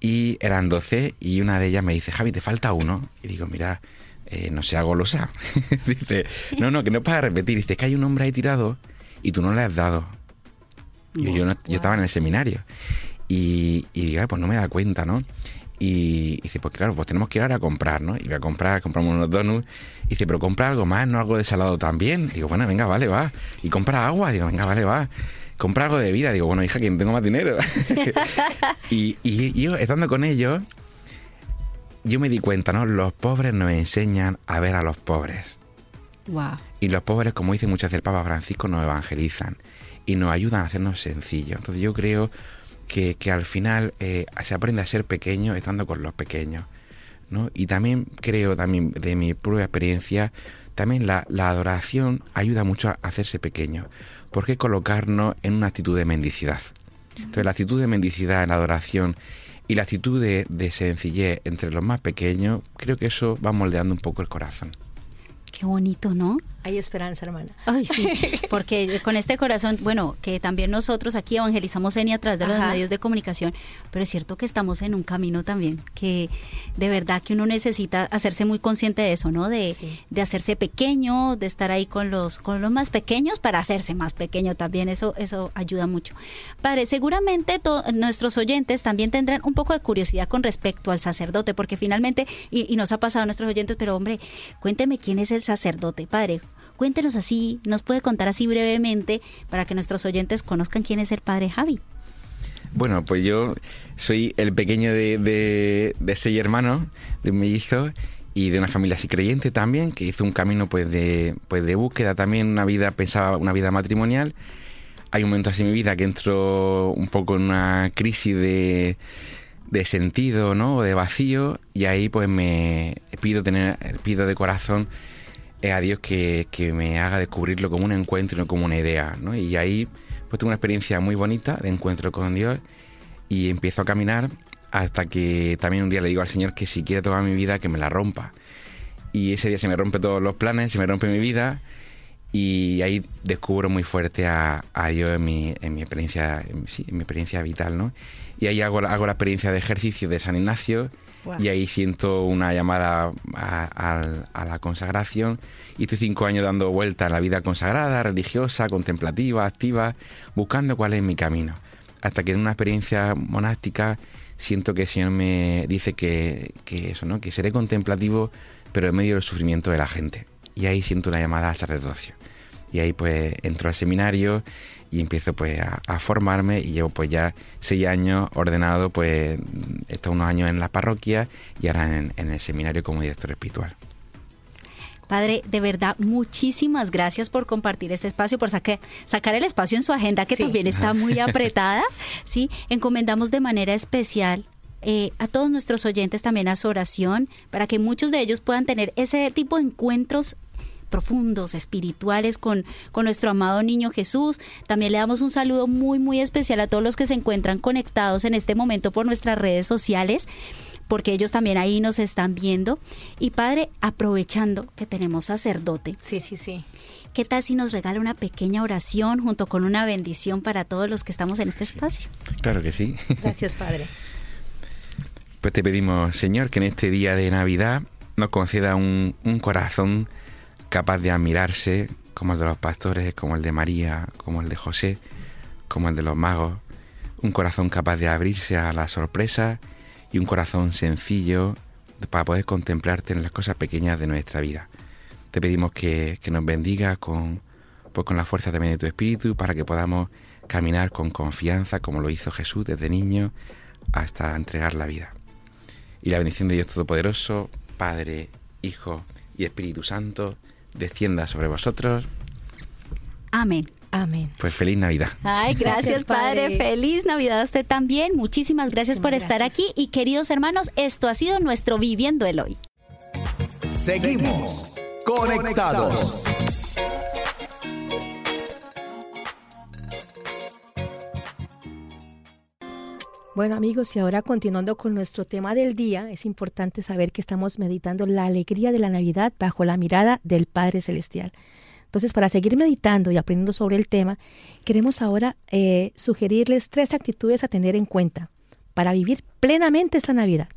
y eran 12 y una de ellas me dice Javi te falta uno y digo mira eh, no sea golosa dice no no que no es para repetir dice que hay un hombre ahí tirado y tú no le has dado yo, yo, no, yo estaba en el seminario. Y, y digo pues no me da cuenta no y, y, dice, pues claro, pues tenemos que ir ahora a comprar, ¿no? Y voy a comprar, compramos unos donuts. Y dice, pero compra algo más, no algo de salado también. Digo, bueno, venga, vale, va. Y compra agua. Digo, venga, vale, va. Compra algo de vida. Digo, bueno, hija, ¿quién tengo más dinero? y, y, yo, estando con ellos, yo me di cuenta, ¿no? Los pobres nos enseñan a ver a los pobres. Wow. Y los pobres, como dice muchas veces el Papa Francisco, nos evangelizan y nos ayudan a hacernos sencillos. Entonces yo creo que, que al final eh, se aprende a ser pequeño estando con los pequeños. ¿no? Y también creo, también de mi propia experiencia, también la, la adoración ayuda mucho a hacerse pequeño. porque colocarnos en una actitud de mendicidad? Entonces la actitud de mendicidad en la adoración y la actitud de, de sencillez entre los más pequeños, creo que eso va moldeando un poco el corazón. Qué bonito, ¿no? Hay esperanza, hermana. Ay, sí, porque con este corazón, bueno, que también nosotros aquí evangelizamos ENI a través de los Ajá. medios de comunicación, pero es cierto que estamos en un camino también, que de verdad que uno necesita hacerse muy consciente de eso, ¿no? De, sí. de hacerse pequeño, de estar ahí con los, con los más pequeños para hacerse más pequeño también, eso, eso ayuda mucho. Padre, seguramente nuestros oyentes también tendrán un poco de curiosidad con respecto al sacerdote, porque finalmente, y, y nos ha pasado a nuestros oyentes, pero hombre, cuénteme quién es el sacerdote, padre. Cuéntenos así, nos puede contar así brevemente para que nuestros oyentes conozcan quién es el padre Javi. Bueno, pues yo soy el pequeño de, de, de seis hermanos, de un mellizo, y de una familia así creyente también, que hizo un camino pues de, pues de búsqueda también, una vida, pensaba una vida matrimonial. Hay un momento así en mi vida que entro un poco en una crisis de, de sentido, ¿no? de vacío, y ahí pues me pido tener, pido de corazón eh, a Dios que, que me haga descubrirlo como un encuentro y no como una idea, ¿no? Y ahí pues una experiencia muy bonita de encuentro con Dios y empiezo a caminar hasta que también un día le digo al Señor que si quiere tomar mi vida, que me la rompa. Y ese día se me rompe todos los planes, se me rompe mi vida y ahí descubro muy fuerte a, a Dios en mi, en mi experiencia, en, sí, en mi experiencia vital, ¿no? Y ahí hago, hago la experiencia de ejercicio de San Ignacio y ahí siento una llamada a, la consagración y estoy cinco años dando vuelta a la vida consagrada, religiosa, contemplativa, activa, buscando cuál es mi camino. Hasta que en una experiencia monástica siento que el Señor me dice que, que eso, ¿no? Que seré contemplativo, pero en medio del sufrimiento de la gente. Y ahí siento una llamada al sacerdocio. Y ahí pues entro al seminario y empiezo pues a, a, formarme y llevo pues ya seis años ordenado, pues estado unos años en la parroquia y ahora en, en el seminario como director espiritual. Padre, de verdad, muchísimas gracias por compartir este espacio, por saque, sacar el espacio en su agenda, que sí. también está muy apretada. ¿sí? Encomendamos de manera especial eh, a todos nuestros oyentes también a su oración, para que muchos de ellos puedan tener ese tipo de encuentros profundos, espirituales con, con nuestro amado niño Jesús. También le damos un saludo muy, muy especial a todos los que se encuentran conectados en este momento por nuestras redes sociales porque ellos también ahí nos están viendo. Y padre, aprovechando que tenemos sacerdote. Sí, sí, sí. ¿Qué tal si nos regala una pequeña oración junto con una bendición para todos los que estamos en este espacio? Claro que sí. Gracias, padre. Pues te pedimos, Señor, que en este día de Navidad nos conceda un, un corazón capaz de admirarse, como el de los pastores, como el de María, como el de José, como el de los magos, un corazón capaz de abrirse a la sorpresa y un corazón sencillo para poder contemplarte en las cosas pequeñas de nuestra vida. Te pedimos que, que nos bendiga con, pues con la fuerza también de tu espíritu para que podamos caminar con confianza como lo hizo Jesús desde niño hasta entregar la vida. Y la bendición de Dios Todopoderoso, Padre, Hijo y Espíritu Santo, descienda sobre vosotros. Amén. Amén. Pues feliz Navidad. Ay, gracias, gracias padre. padre. Feliz Navidad a usted también. Muchísimas gracias Muchísimas por estar gracias. aquí. Y queridos hermanos, esto ha sido nuestro Viviendo el Hoy. Seguimos conectados. Bueno amigos, y ahora continuando con nuestro tema del día, es importante saber que estamos meditando la alegría de la Navidad bajo la mirada del Padre Celestial. Entonces, para seguir meditando y aprendiendo sobre el tema, queremos ahora eh, sugerirles tres actitudes a tener en cuenta para vivir plenamente esta Navidad.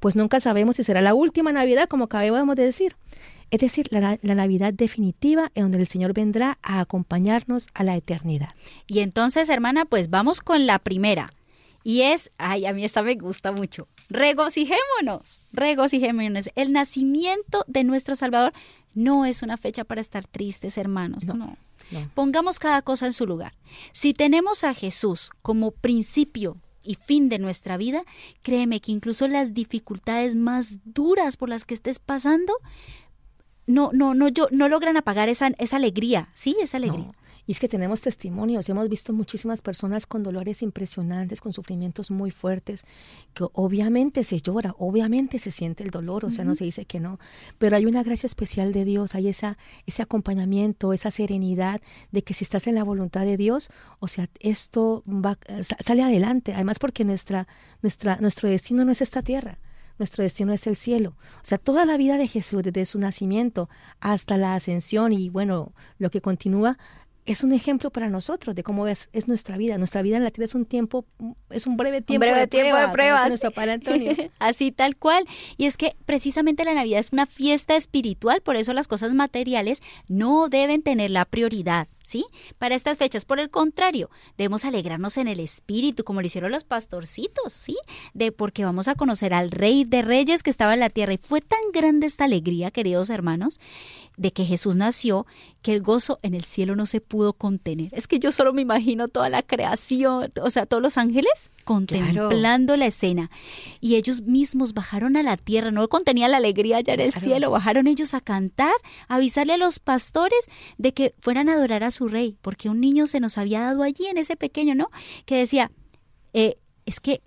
Pues nunca sabemos si será la última Navidad, como acabamos de decir. Es decir, la, la, Navidad definitiva en donde el Señor vendrá a acompañarnos a la eternidad. Y entonces, hermana, pues vamos con la primera. Y es, ay, a mí esta me gusta mucho. Regocijémonos, regocijémonos. El nacimiento de nuestro Salvador no es una fecha para estar tristes, hermanos. No, no. no. Pongamos cada cosa en su lugar. Si tenemos a Jesús como principio y fin de nuestra vida, créeme que incluso las dificultades más duras por las que estés pasando, no, no, no, yo, no logran apagar esa, esa alegría, ¿sí? Esa alegría. No. Y es que tenemos testimonios, hemos visto muchísimas personas con dolores impresionantes, con sufrimientos muy fuertes, que obviamente se llora, obviamente se siente el dolor, o sea, uh -huh. no se dice que no, pero hay una gracia especial de Dios, hay esa, ese acompañamiento, esa serenidad de que si estás en la voluntad de Dios, o sea, esto va, sale adelante, además porque nuestra, nuestra, nuestro destino no es esta tierra nuestro destino es el cielo. O sea, toda la vida de Jesús, desde su nacimiento hasta la ascensión y bueno, lo que continúa, es un ejemplo para nosotros de cómo es, es, nuestra vida. Nuestra vida en la tierra es un tiempo, es un breve tiempo, un breve de, tiempo prueba, de pruebas. Nuestro padre Antonio. Así tal cual. Y es que precisamente la Navidad es una fiesta espiritual, por eso las cosas materiales no deben tener la prioridad. ¿Sí? Para estas fechas. Por el contrario, debemos alegrarnos en el espíritu, como lo hicieron los pastorcitos, ¿sí? De porque vamos a conocer al Rey de Reyes que estaba en la tierra. Y fue tan grande esta alegría, queridos hermanos, de que Jesús nació, que el gozo en el cielo no se pudo contener. Es que yo solo me imagino toda la creación, o sea, todos los ángeles contemplando la escena. Y ellos mismos bajaron a la tierra, no contenía la alegría ya en el cielo, bajaron ellos a cantar, a avisarle a los pastores de que fueran a adorar a su rey, porque un niño se nos había dado allí en ese pequeño, ¿no? Que decía, eh, es que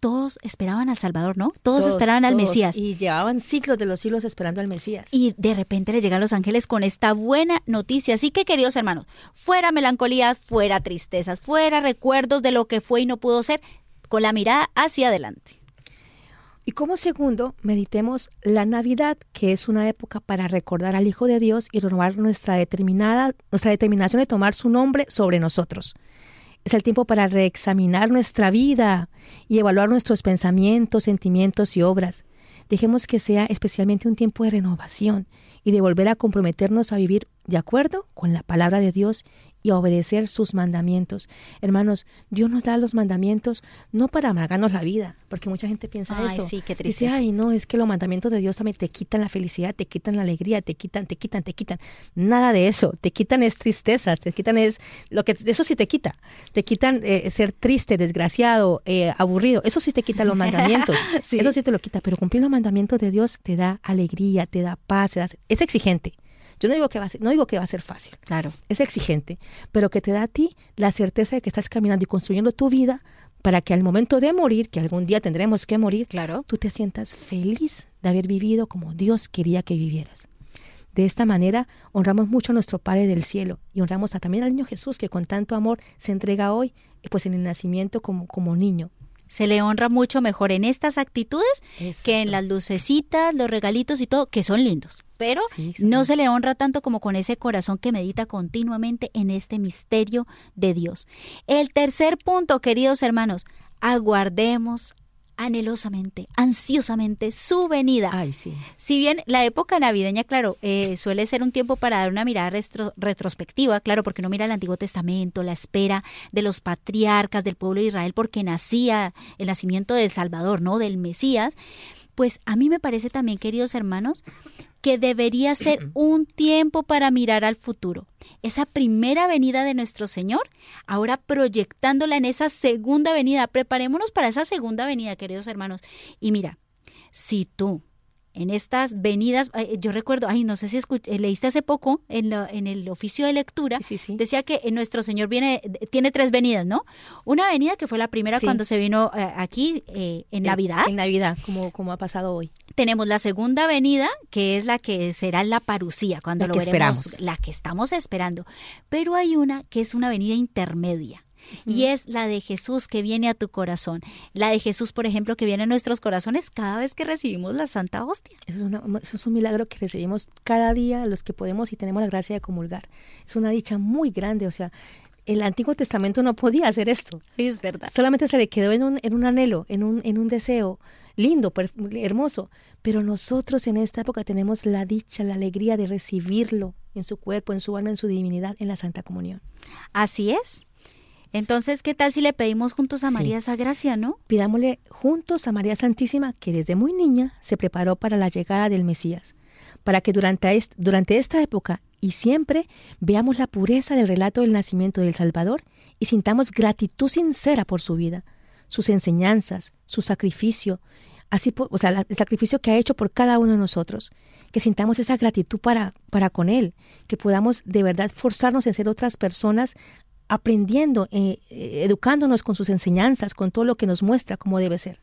todos esperaban al Salvador, ¿no? Todos, esperaban al Mesías. Y llevaban siglos de los siglos esperando al Mesías. Y de repente le llegan los ángeles con esta buena noticia. Así que, queridos hermanos, fuera melancolía, fuera tristezas, fuera recuerdos de lo que fue y no pudo ser, con la mirada hacia adelante. Y como segundo, meditemos la Navidad, que es una época para recordar al Hijo de Dios y renovar nuestra, determinada, nuestra determinación de tomar su nombre sobre nosotros. Es el tiempo para reexaminar nuestra vida y evaluar nuestros pensamientos, sentimientos y obras. Dejemos que sea especialmente un tiempo de renovación y de volver a comprometernos a vivir de acuerdo con la palabra de Dios y a obedecer sus mandamientos. Hermanos, Dios nos da los mandamientos no para amargarnos la vida, porque mucha gente piensa Ay, eso. sí, qué Dice, triste. ay, no, es que los mandamientos de Dios también te quitan la felicidad, te quitan la alegría, te quitan, te quitan, te quitan. Nada de eso. Te quitan es tristezas, te quitan es lo que eso sí te quita. Te quitan eh, ser triste, desgraciado, eh, aburrido. Eso sí te quita los mandamientos. Sí. Eso sí te lo quita. Pero cumplir los mandamientos de Dios te da alegría, te da paz, te da- es exigente. Yo no digo que va a ser, no digo que va a ser fácil Claro. es exigente, pero que te da a ti la certeza de que estás caminando y construyendo tu vida para que al momento de morir, que algún día tendremos que morir, Claro. tú te sientas feliz de haber vivido como Dios quería que vivieras. De esta manera honramos mucho a nuestro Padre del cielo y honramos a- también al niño Jesús que con tanto amor se entrega hoy, pues en el nacimiento como, como niño. Se le honra mucho mejor en estas actitudes que en las lucecitas, los regalitos y todo, que son lindos. Pero Sí, no se le honra tanto como con ese corazón que medita continuamente en este misterio de Dios. El tercer punto, queridos hermanos, aguardemos anhelosamente, ansiosamente su venida. Ay, sí. Si bien la época navideña, claro, eh, suele ser un tiempo para dar una mirada retrospectiva, claro, porque uno mira el Antiguo Testamento, la espera de los patriarcas del pueblo de Israel, porque nacía el nacimiento del Salvador, ¿no? Del Mesías. Pues a mí me parece también, queridos hermanos, que debería ser un tiempo para mirar al futuro. Esa primera venida de nuestro Señor, ahora proyectándola en esa segunda venida. Preparémonos para esa segunda venida, queridos hermanos. Y mira, si tú en estas venidas, eh, yo recuerdo, ay, no sé si escuch- eh, leíste hace poco en, la- en el oficio de lectura, Sí, sí, sí. decía que eh, nuestro Señor viene, tiene tres venidas, ¿no? Una venida que fue la primera cuando se vino eh, aquí eh, en Navidad. En Navidad, como, como ha pasado hoy. Tenemos la segunda venida, que es la que será la parucía, cuando La lo que veremos, esperamos. la que estamos esperando. Pero hay una que es una venida intermedia. Y es la de Jesús que viene a tu corazón. La de Jesús, por ejemplo, que viene a nuestros corazones cada vez que recibimos la Santa Hostia. Eso es, una- eso es un milagro que recibimos cada día los que podemos y tenemos la gracia de comulgar. Es una dicha muy grande, o sea, el Antiguo Testamento no podía hacer esto. Es verdad. Solamente se le quedó en un, en un anhelo, en un, en un deseo lindo, hermoso. Pero nosotros en esta época tenemos la dicha, la alegría de recibirlo en su cuerpo, en su alma, en su divinidad, en la Santa Comunión. Así es. Entonces, ¿qué tal si le pedimos juntos a Sí. María esa gracia, no? Pidámosle juntos a María Santísima, que desde muy niña se preparó para la llegada del Mesías, para que durante, est- durante esta época y siempre veamos la pureza del relato del nacimiento del Salvador y sintamos gratitud sincera por su vida, sus enseñanzas, su sacrificio, así po- o sea, la- el sacrificio que ha hecho por cada uno de nosotros, que sintamos esa gratitud para, para con Él, que podamos de verdad forzarnos en ser otras personas aprendiendo, eh, eh, educándonos con sus enseñanzas, con todo lo que nos muestra cómo debe ser.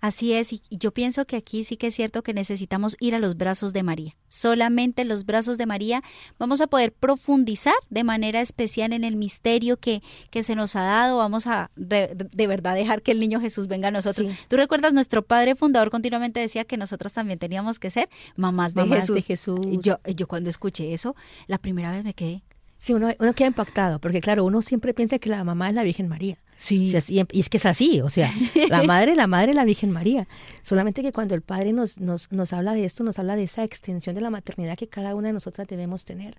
Así es, y yo pienso que aquí sí que es cierto que necesitamos ir a los brazos de María. Solamente en los brazos de María vamos a poder profundizar de manera especial en el misterio que, que se nos ha dado. Vamos a re- de verdad dejar que el niño Jesús venga a nosotros. Sí. Tú recuerdas, nuestro padre fundador continuamente decía que nosotros también teníamos que ser mamás de Mamás Jesús. de Jesús. Yo, yo cuando escuché eso, la primera vez me quedé. Sí, uno, uno queda impactado, porque claro, uno siempre piensa que la mamá es la Virgen María. Sí. y es que es así, o sea, la madre, la madre, la Virgen María. Solamente que cuando el Padre nos, nos, nos habla de esto, nos habla de esa extensión de la maternidad que cada una de nosotras debemos tener.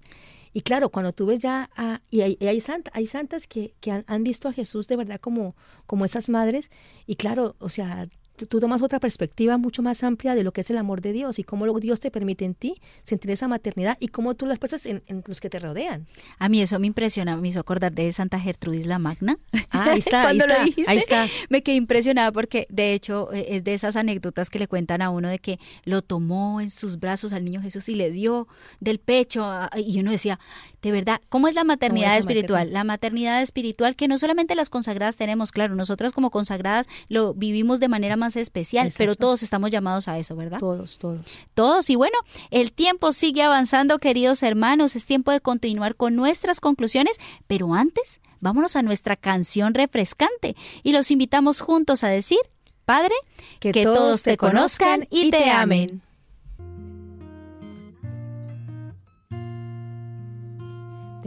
Y claro, cuando tú ves ya, a, y hay, hay, hay santas que, que han, han, visto a Jesús de verdad como, como esas madres, y claro, o sea, tú, tomas otra perspectiva mucho más amplia de lo que es el amor de Dios y cómo Dios te permite en ti sentir esa maternidad y cómo tú la expresas en, los que te rodean. A mí eso me impresiona, me hizo acordar de Santa Gertrudis la Magna. Ah, ahí está, Cuando lo dijiste, ahí está. me quedé impresionada porque de hecho eh, es de esas anécdotas que le cuentan a uno de que lo tomó en sus brazos al niño Jesús y le dio del pecho y uno decía, de verdad, ¿cómo es la maternidad espiritual? La maternidad espiritual que no solamente las consagradas tenemos, claro, nosotras como consagradas lo vivimos de manera más especial, pero todos estamos llamados a eso, ¿verdad? Todos, todos. Todos. Y bueno, el tiempo sigue avanzando, queridos hermanos, es tiempo de continuar con nuestras conclusiones, pero antes, vámonos a nuestra canción refrescante y los invitamos juntos a decir, Padre, que, todos te conozcan y te amen.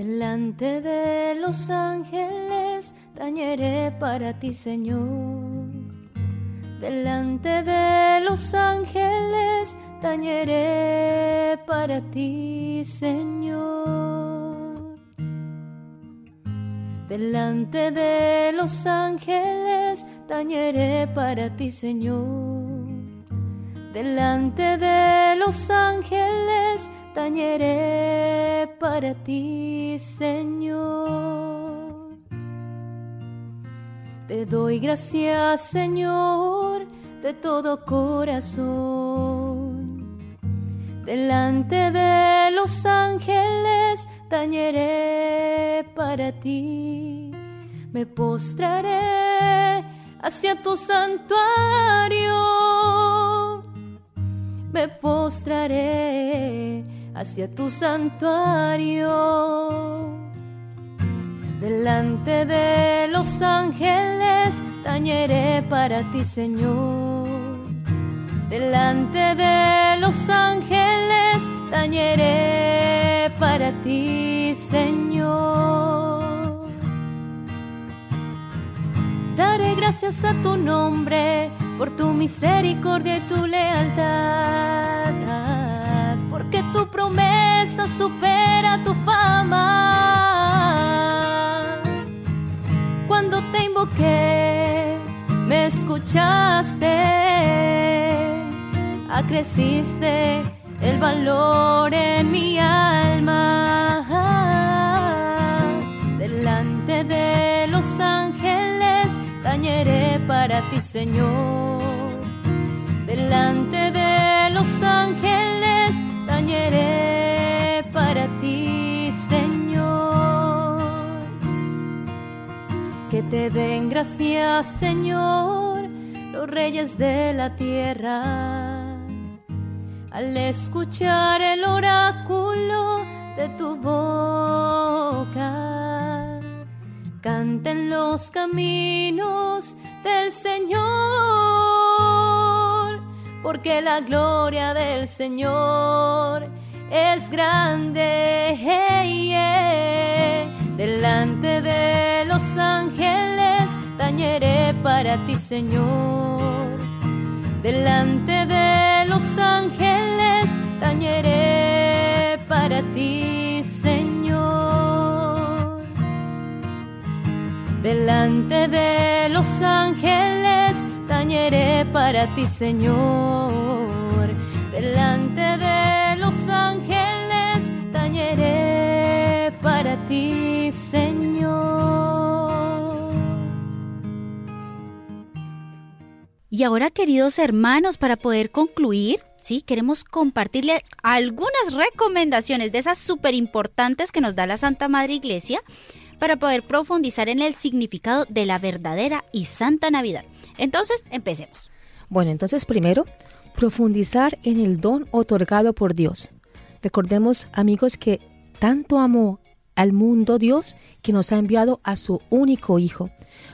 Delante de los ángeles tañeré para ti, Señor. Delante de los ángeles tañeré para ti, Señor. Delante de los ángeles tañeré para ti, Señor. Delante de los ángeles tañeré para ti, Señor. Te doy gracias, Señor, de todo corazón. Delante de los ángeles tañeré para ti. Me postraré hacia tu santuario. Me postraré hacia tu santuario. Delante de los ángeles tañeré para ti, Señor. Delante de los ángeles tañeré para ti, Señor. Daré gracias a tu nombre por tu misericordia y tu lealtad tu promesa supera tu fama. Cuando te invoqué, me escuchaste, acreciste el valor en mi alma. Delante de los ángeles, tañeré para ti, Señor. Delante de los ángeles, para ti, Señor. Que te den gracias, Señor, los reyes de la tierra, al escuchar el oráculo de tu boca. Canten los caminos del Señor porque la gloria del Señor es grande. Delante de los ángeles tañeré para ti, Señor. Delante de los ángeles tañeré para ti, Señor. Delante de los ángeles tañeré para ti, Señor. Delante de los ángeles tañeré para ti, Señor. Y ahora, queridos hermanos, para poder concluir, Sí, queremos compartirles algunas recomendaciones de esas súper importantes que nos da la Santa Madre Iglesia para poder profundizar en el significado de la verdadera y santa Navidad. Entonces, empecemos. Bueno, entonces primero, profundizar en el don otorgado por Dios. Recordemos, amigos, que tanto amó al mundo Dios que nos ha enviado a su único Hijo.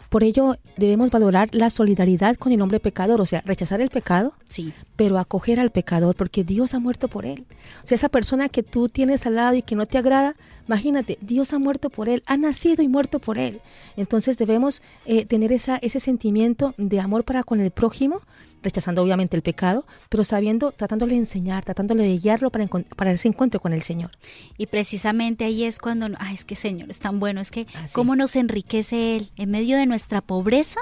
Por ello debemos valorar la solidaridad con el hombre pecador, o sea, rechazar el pecado, sí. pero acoger al pecador, porque Dios ha muerto por él. O sea, esa persona que tú tienes al lado y que no te agrada, imagínate, Dios ha muerto por él, ha nacido y muerto por él. Entonces debemos eh, tener esa, ese sentimiento de amor para con el prójimo, rechazando obviamente el pecado, pero sabiendo, tratándole de enseñar, tratándole de guiarlo para, para ese encuentro con el Señor. Y precisamente ahí es cuando, ay, es que Señor es tan bueno, es que cómo nos enriquece Él en medio de nuestra pobreza,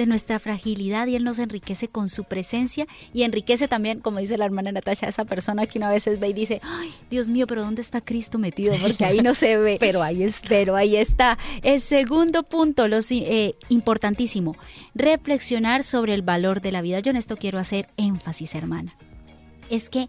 de nuestra fragilidad, y Él nos enriquece con su presencia y enriquece también, como dice la hermana Natasha, esa persona que una vez ve y dice, ay, Dios mío, pero ¿dónde está Cristo metido? Porque ahí no se ve. pero ahí está. Pero ahí está. El segundo punto, lo eh, importantísimo, reflexionar sobre el valor de la vida. Yo en esto quiero hacer énfasis, hermana. Es que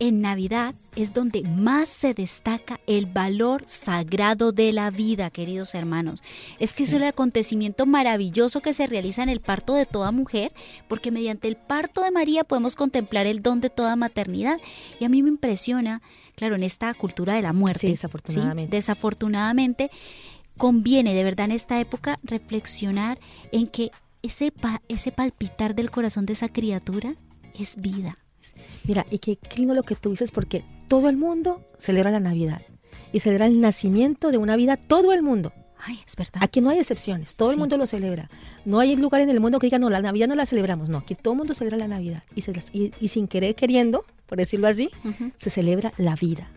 en Navidad es donde más se destaca el valor sagrado de la vida, queridos hermanos. Es que es el acontecimiento maravilloso que se realiza en el parto de toda mujer, porque mediante el parto de María podemos contemplar el don de toda maternidad. Y a mí me impresiona, claro, en esta cultura de la muerte. desafortunadamente. Desafortunadamente, conviene de verdad en esta época reflexionar en que ese, ese palpitar del corazón de esa criatura es vida. Mira, y qué, lindo lo que tú dices porque todo el mundo celebra la Navidad y celebra el nacimiento de una vida, todo el mundo. Ay, es verdad. Aquí no hay excepciones, todo el mundo lo celebra. No hay lugar en el mundo que diga, no, la Navidad no la celebramos. No, aquí todo el mundo celebra la Navidad. Y, y, sin querer queriendo, por decirlo así, se celebra la vida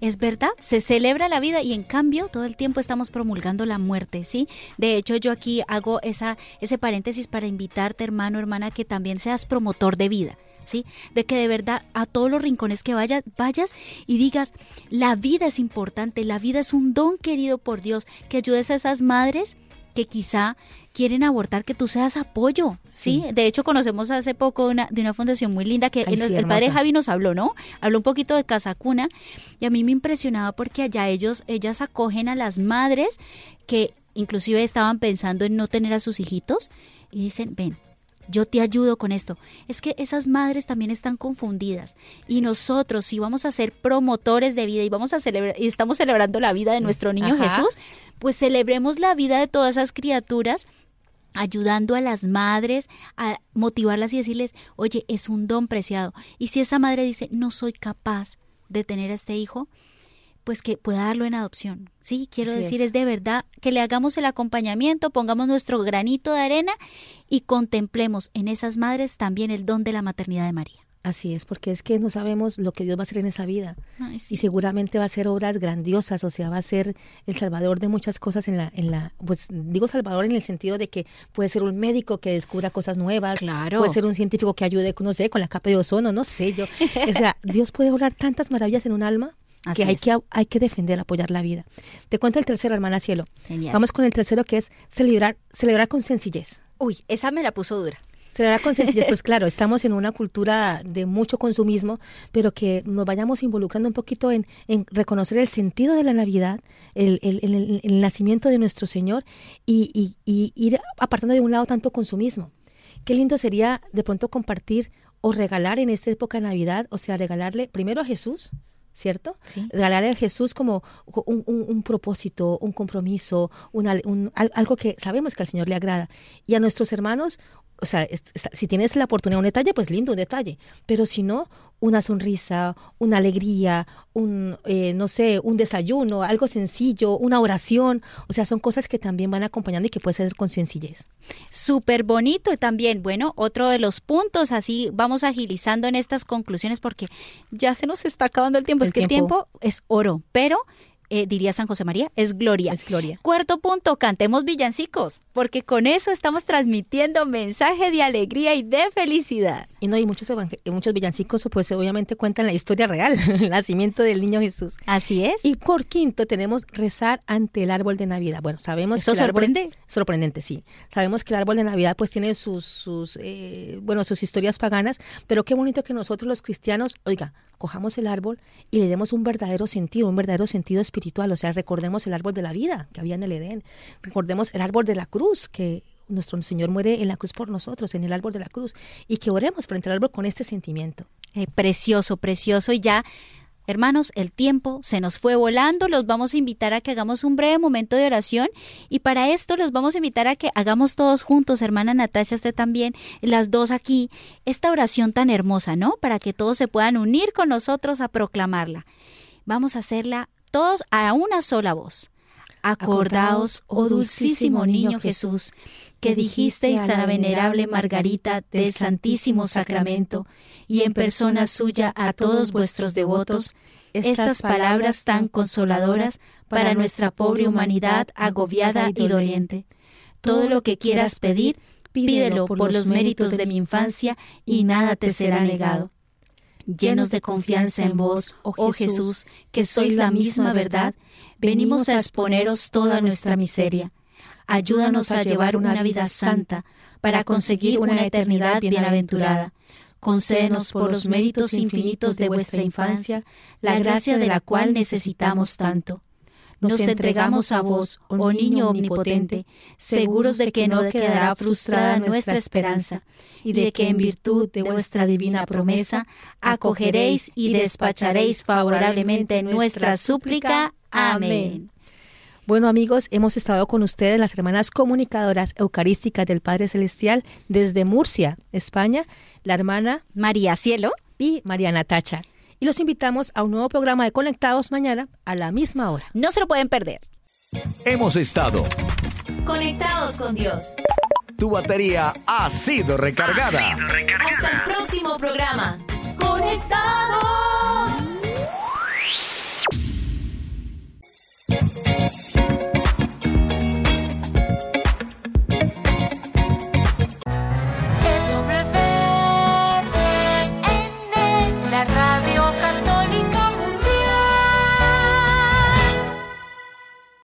es verdad, se celebra la vida y en cambio todo el tiempo estamos promulgando la muerte, ¿sí? De hecho, yo aquí hago esa, ese paréntesis para invitarte, hermano, hermana, que también seas promotor de vida. ¿Sí? De que de verdad a todos los rincones que vayas, vayas y digas, la vida es importante, la vida es un don querido por Dios, que ayudes a esas madres que quizá quieren abortar, que tú seas apoyo, ¿sí? De hecho, conocemos hace poco una, de una fundación muy linda que el padre Javi nos habló, ¿no? Habló un poquito de Casa Cuna y a mí me impresionaba porque allá ellos, ellas acogen a las madres que inclusive estaban pensando en no tener a sus hijitos y dicen, ven, yo te ayudo con esto. Es que esas madres también están confundidas y nosotros si vamos a ser promotores de vida y vamos a celebrar y estamos celebrando la vida de nuestro niño Jesús, pues celebremos la vida de todas esas criaturas ayudando a las madres a motivarlas y decirles, oye, es un don preciado. Y si esa madre dice, no soy capaz de tener a este hijo, pues que pueda darlo en adopción. Sí, quiero decir, es. es. de verdad que le hagamos el acompañamiento, pongamos nuestro granito de arena y contemplemos en esas madres también el don de la maternidad de María. Así es, porque es que no sabemos lo que Dios va a hacer en esa vida. Y seguramente va a ser obras grandiosas, o sea, va a ser el salvador de muchas cosas en la, en la, pues digo salvador en el sentido de que puede ser un médico que descubra cosas nuevas, claro. puede ser un científico que ayude, no sé, con la capa de ozono, no sé yo. o sea, Dios puede obrar tantas maravillas en un alma que hay, que hay que defender, apoyar la vida. Te cuento el tercero, hermana Cielo. Vamos con el tercero que es celebrar, celebrar con sencillez. Uy, esa me la puso dura. Celebrar con sencillez, pues claro, estamos en una cultura de mucho consumismo, pero que nos vayamos involucrando un poquito en, reconocer el sentido de la Navidad, el, el, nacimiento de nuestro Señor y, y, ir apartando de un lado tanto consumismo. Qué lindo sería de pronto compartir o regalar en esta época de Navidad, o sea, regalarle primero a Jesús, ¿cierto? Regalarle a Jesús como un, propósito, un compromiso, un, algo que sabemos que al Señor le agrada. Y a nuestros hermanos o sea, si tienes la oportunidad, un detalle, pues lindo, un detalle. Pero si no, una sonrisa, una alegría, un, eh, no sé, un desayuno, algo sencillo, una oración. O sea, son cosas que también van acompañando y que puede ser con sencillez. Súper bonito también, bueno, otro de los puntos, así vamos agilizando en estas conclusiones porque ya se nos está acabando el tiempo. Es que el tiempo es oro, pero eh, diría San José María, es gloria. Es gloria. Cuarto punto, cantemos villancicos, porque con eso estamos transmitiendo mensaje de alegría y de felicidad. Y no, hay muchos, muchos villancicos, pues obviamente cuentan la historia real, el nacimiento del niño Jesús. Así es. Y por quinto tenemos rezar ante el árbol de Navidad. Bueno, sabemos ¿Eso que sorprende? sorprendente, sí. Sabemos que el árbol de Navidad pues tiene sus, sus eh, bueno, sus historias paganas, pero qué bonito que nosotros los cristianos, oiga, cojamos el árbol y le demos un verdadero sentido, un verdadero sentido espiritual espiritual, o sea, recordemos el árbol de la vida que había en el Edén, recordemos el árbol de la cruz que nuestro Señor muere en la cruz por nosotros, en el árbol de la cruz, y que oremos frente al árbol con este sentimiento. Eh, precioso, precioso, y ya Hermanos, el tiempo se nos fue volando, los vamos a invitar a que hagamos un breve momento de oración y para esto los vamos a invitar a que hagamos todos juntos, hermana Natasha, usted también, las dos aquí, esta oración tan hermosa, ¿no? Para que todos se puedan unir con nosotros a proclamarla. Vamos a hacerla todos a una sola voz. Acordaos, oh dulcísimo niño Jesús, que dijisteis a la venerable Margarita del Santísimo Sacramento, y en persona suya a todos vuestros devotos, estas palabras tan consoladoras para nuestra pobre humanidad agobiada y doliente. Todo lo que quieras pedir, pídelo por los méritos de mi infancia y nada te será negado. Llenos de confianza en vos, oh Jesús, que sois la misma verdad, venimos a exponeros toda nuestra miseria. Ayúdanos a llevar una vida santa para conseguir una eternidad bienaventurada concédenos por los méritos infinitos de vuestra infancia la gracia de la cual necesitamos tanto. Nos entregamos a vos, oh niño omnipotente, seguros de que no quedará frustrada nuestra esperanza, y de que en virtud de vuestra divina promesa acogeréis y despacharéis favorablemente nuestra súplica. Amén. Bueno amigos, hemos estado con ustedes las hermanas comunicadoras eucarísticas del Padre Celestial desde Murcia, España, la hermana María Cielo y María Natacha y los invitamos a un nuevo programa de Conectados mañana a la misma hora. No se lo pueden perder. Hemos estado conectados con Dios. Tu batería ha sido recargada. Hasta el próximo programa. Conectados.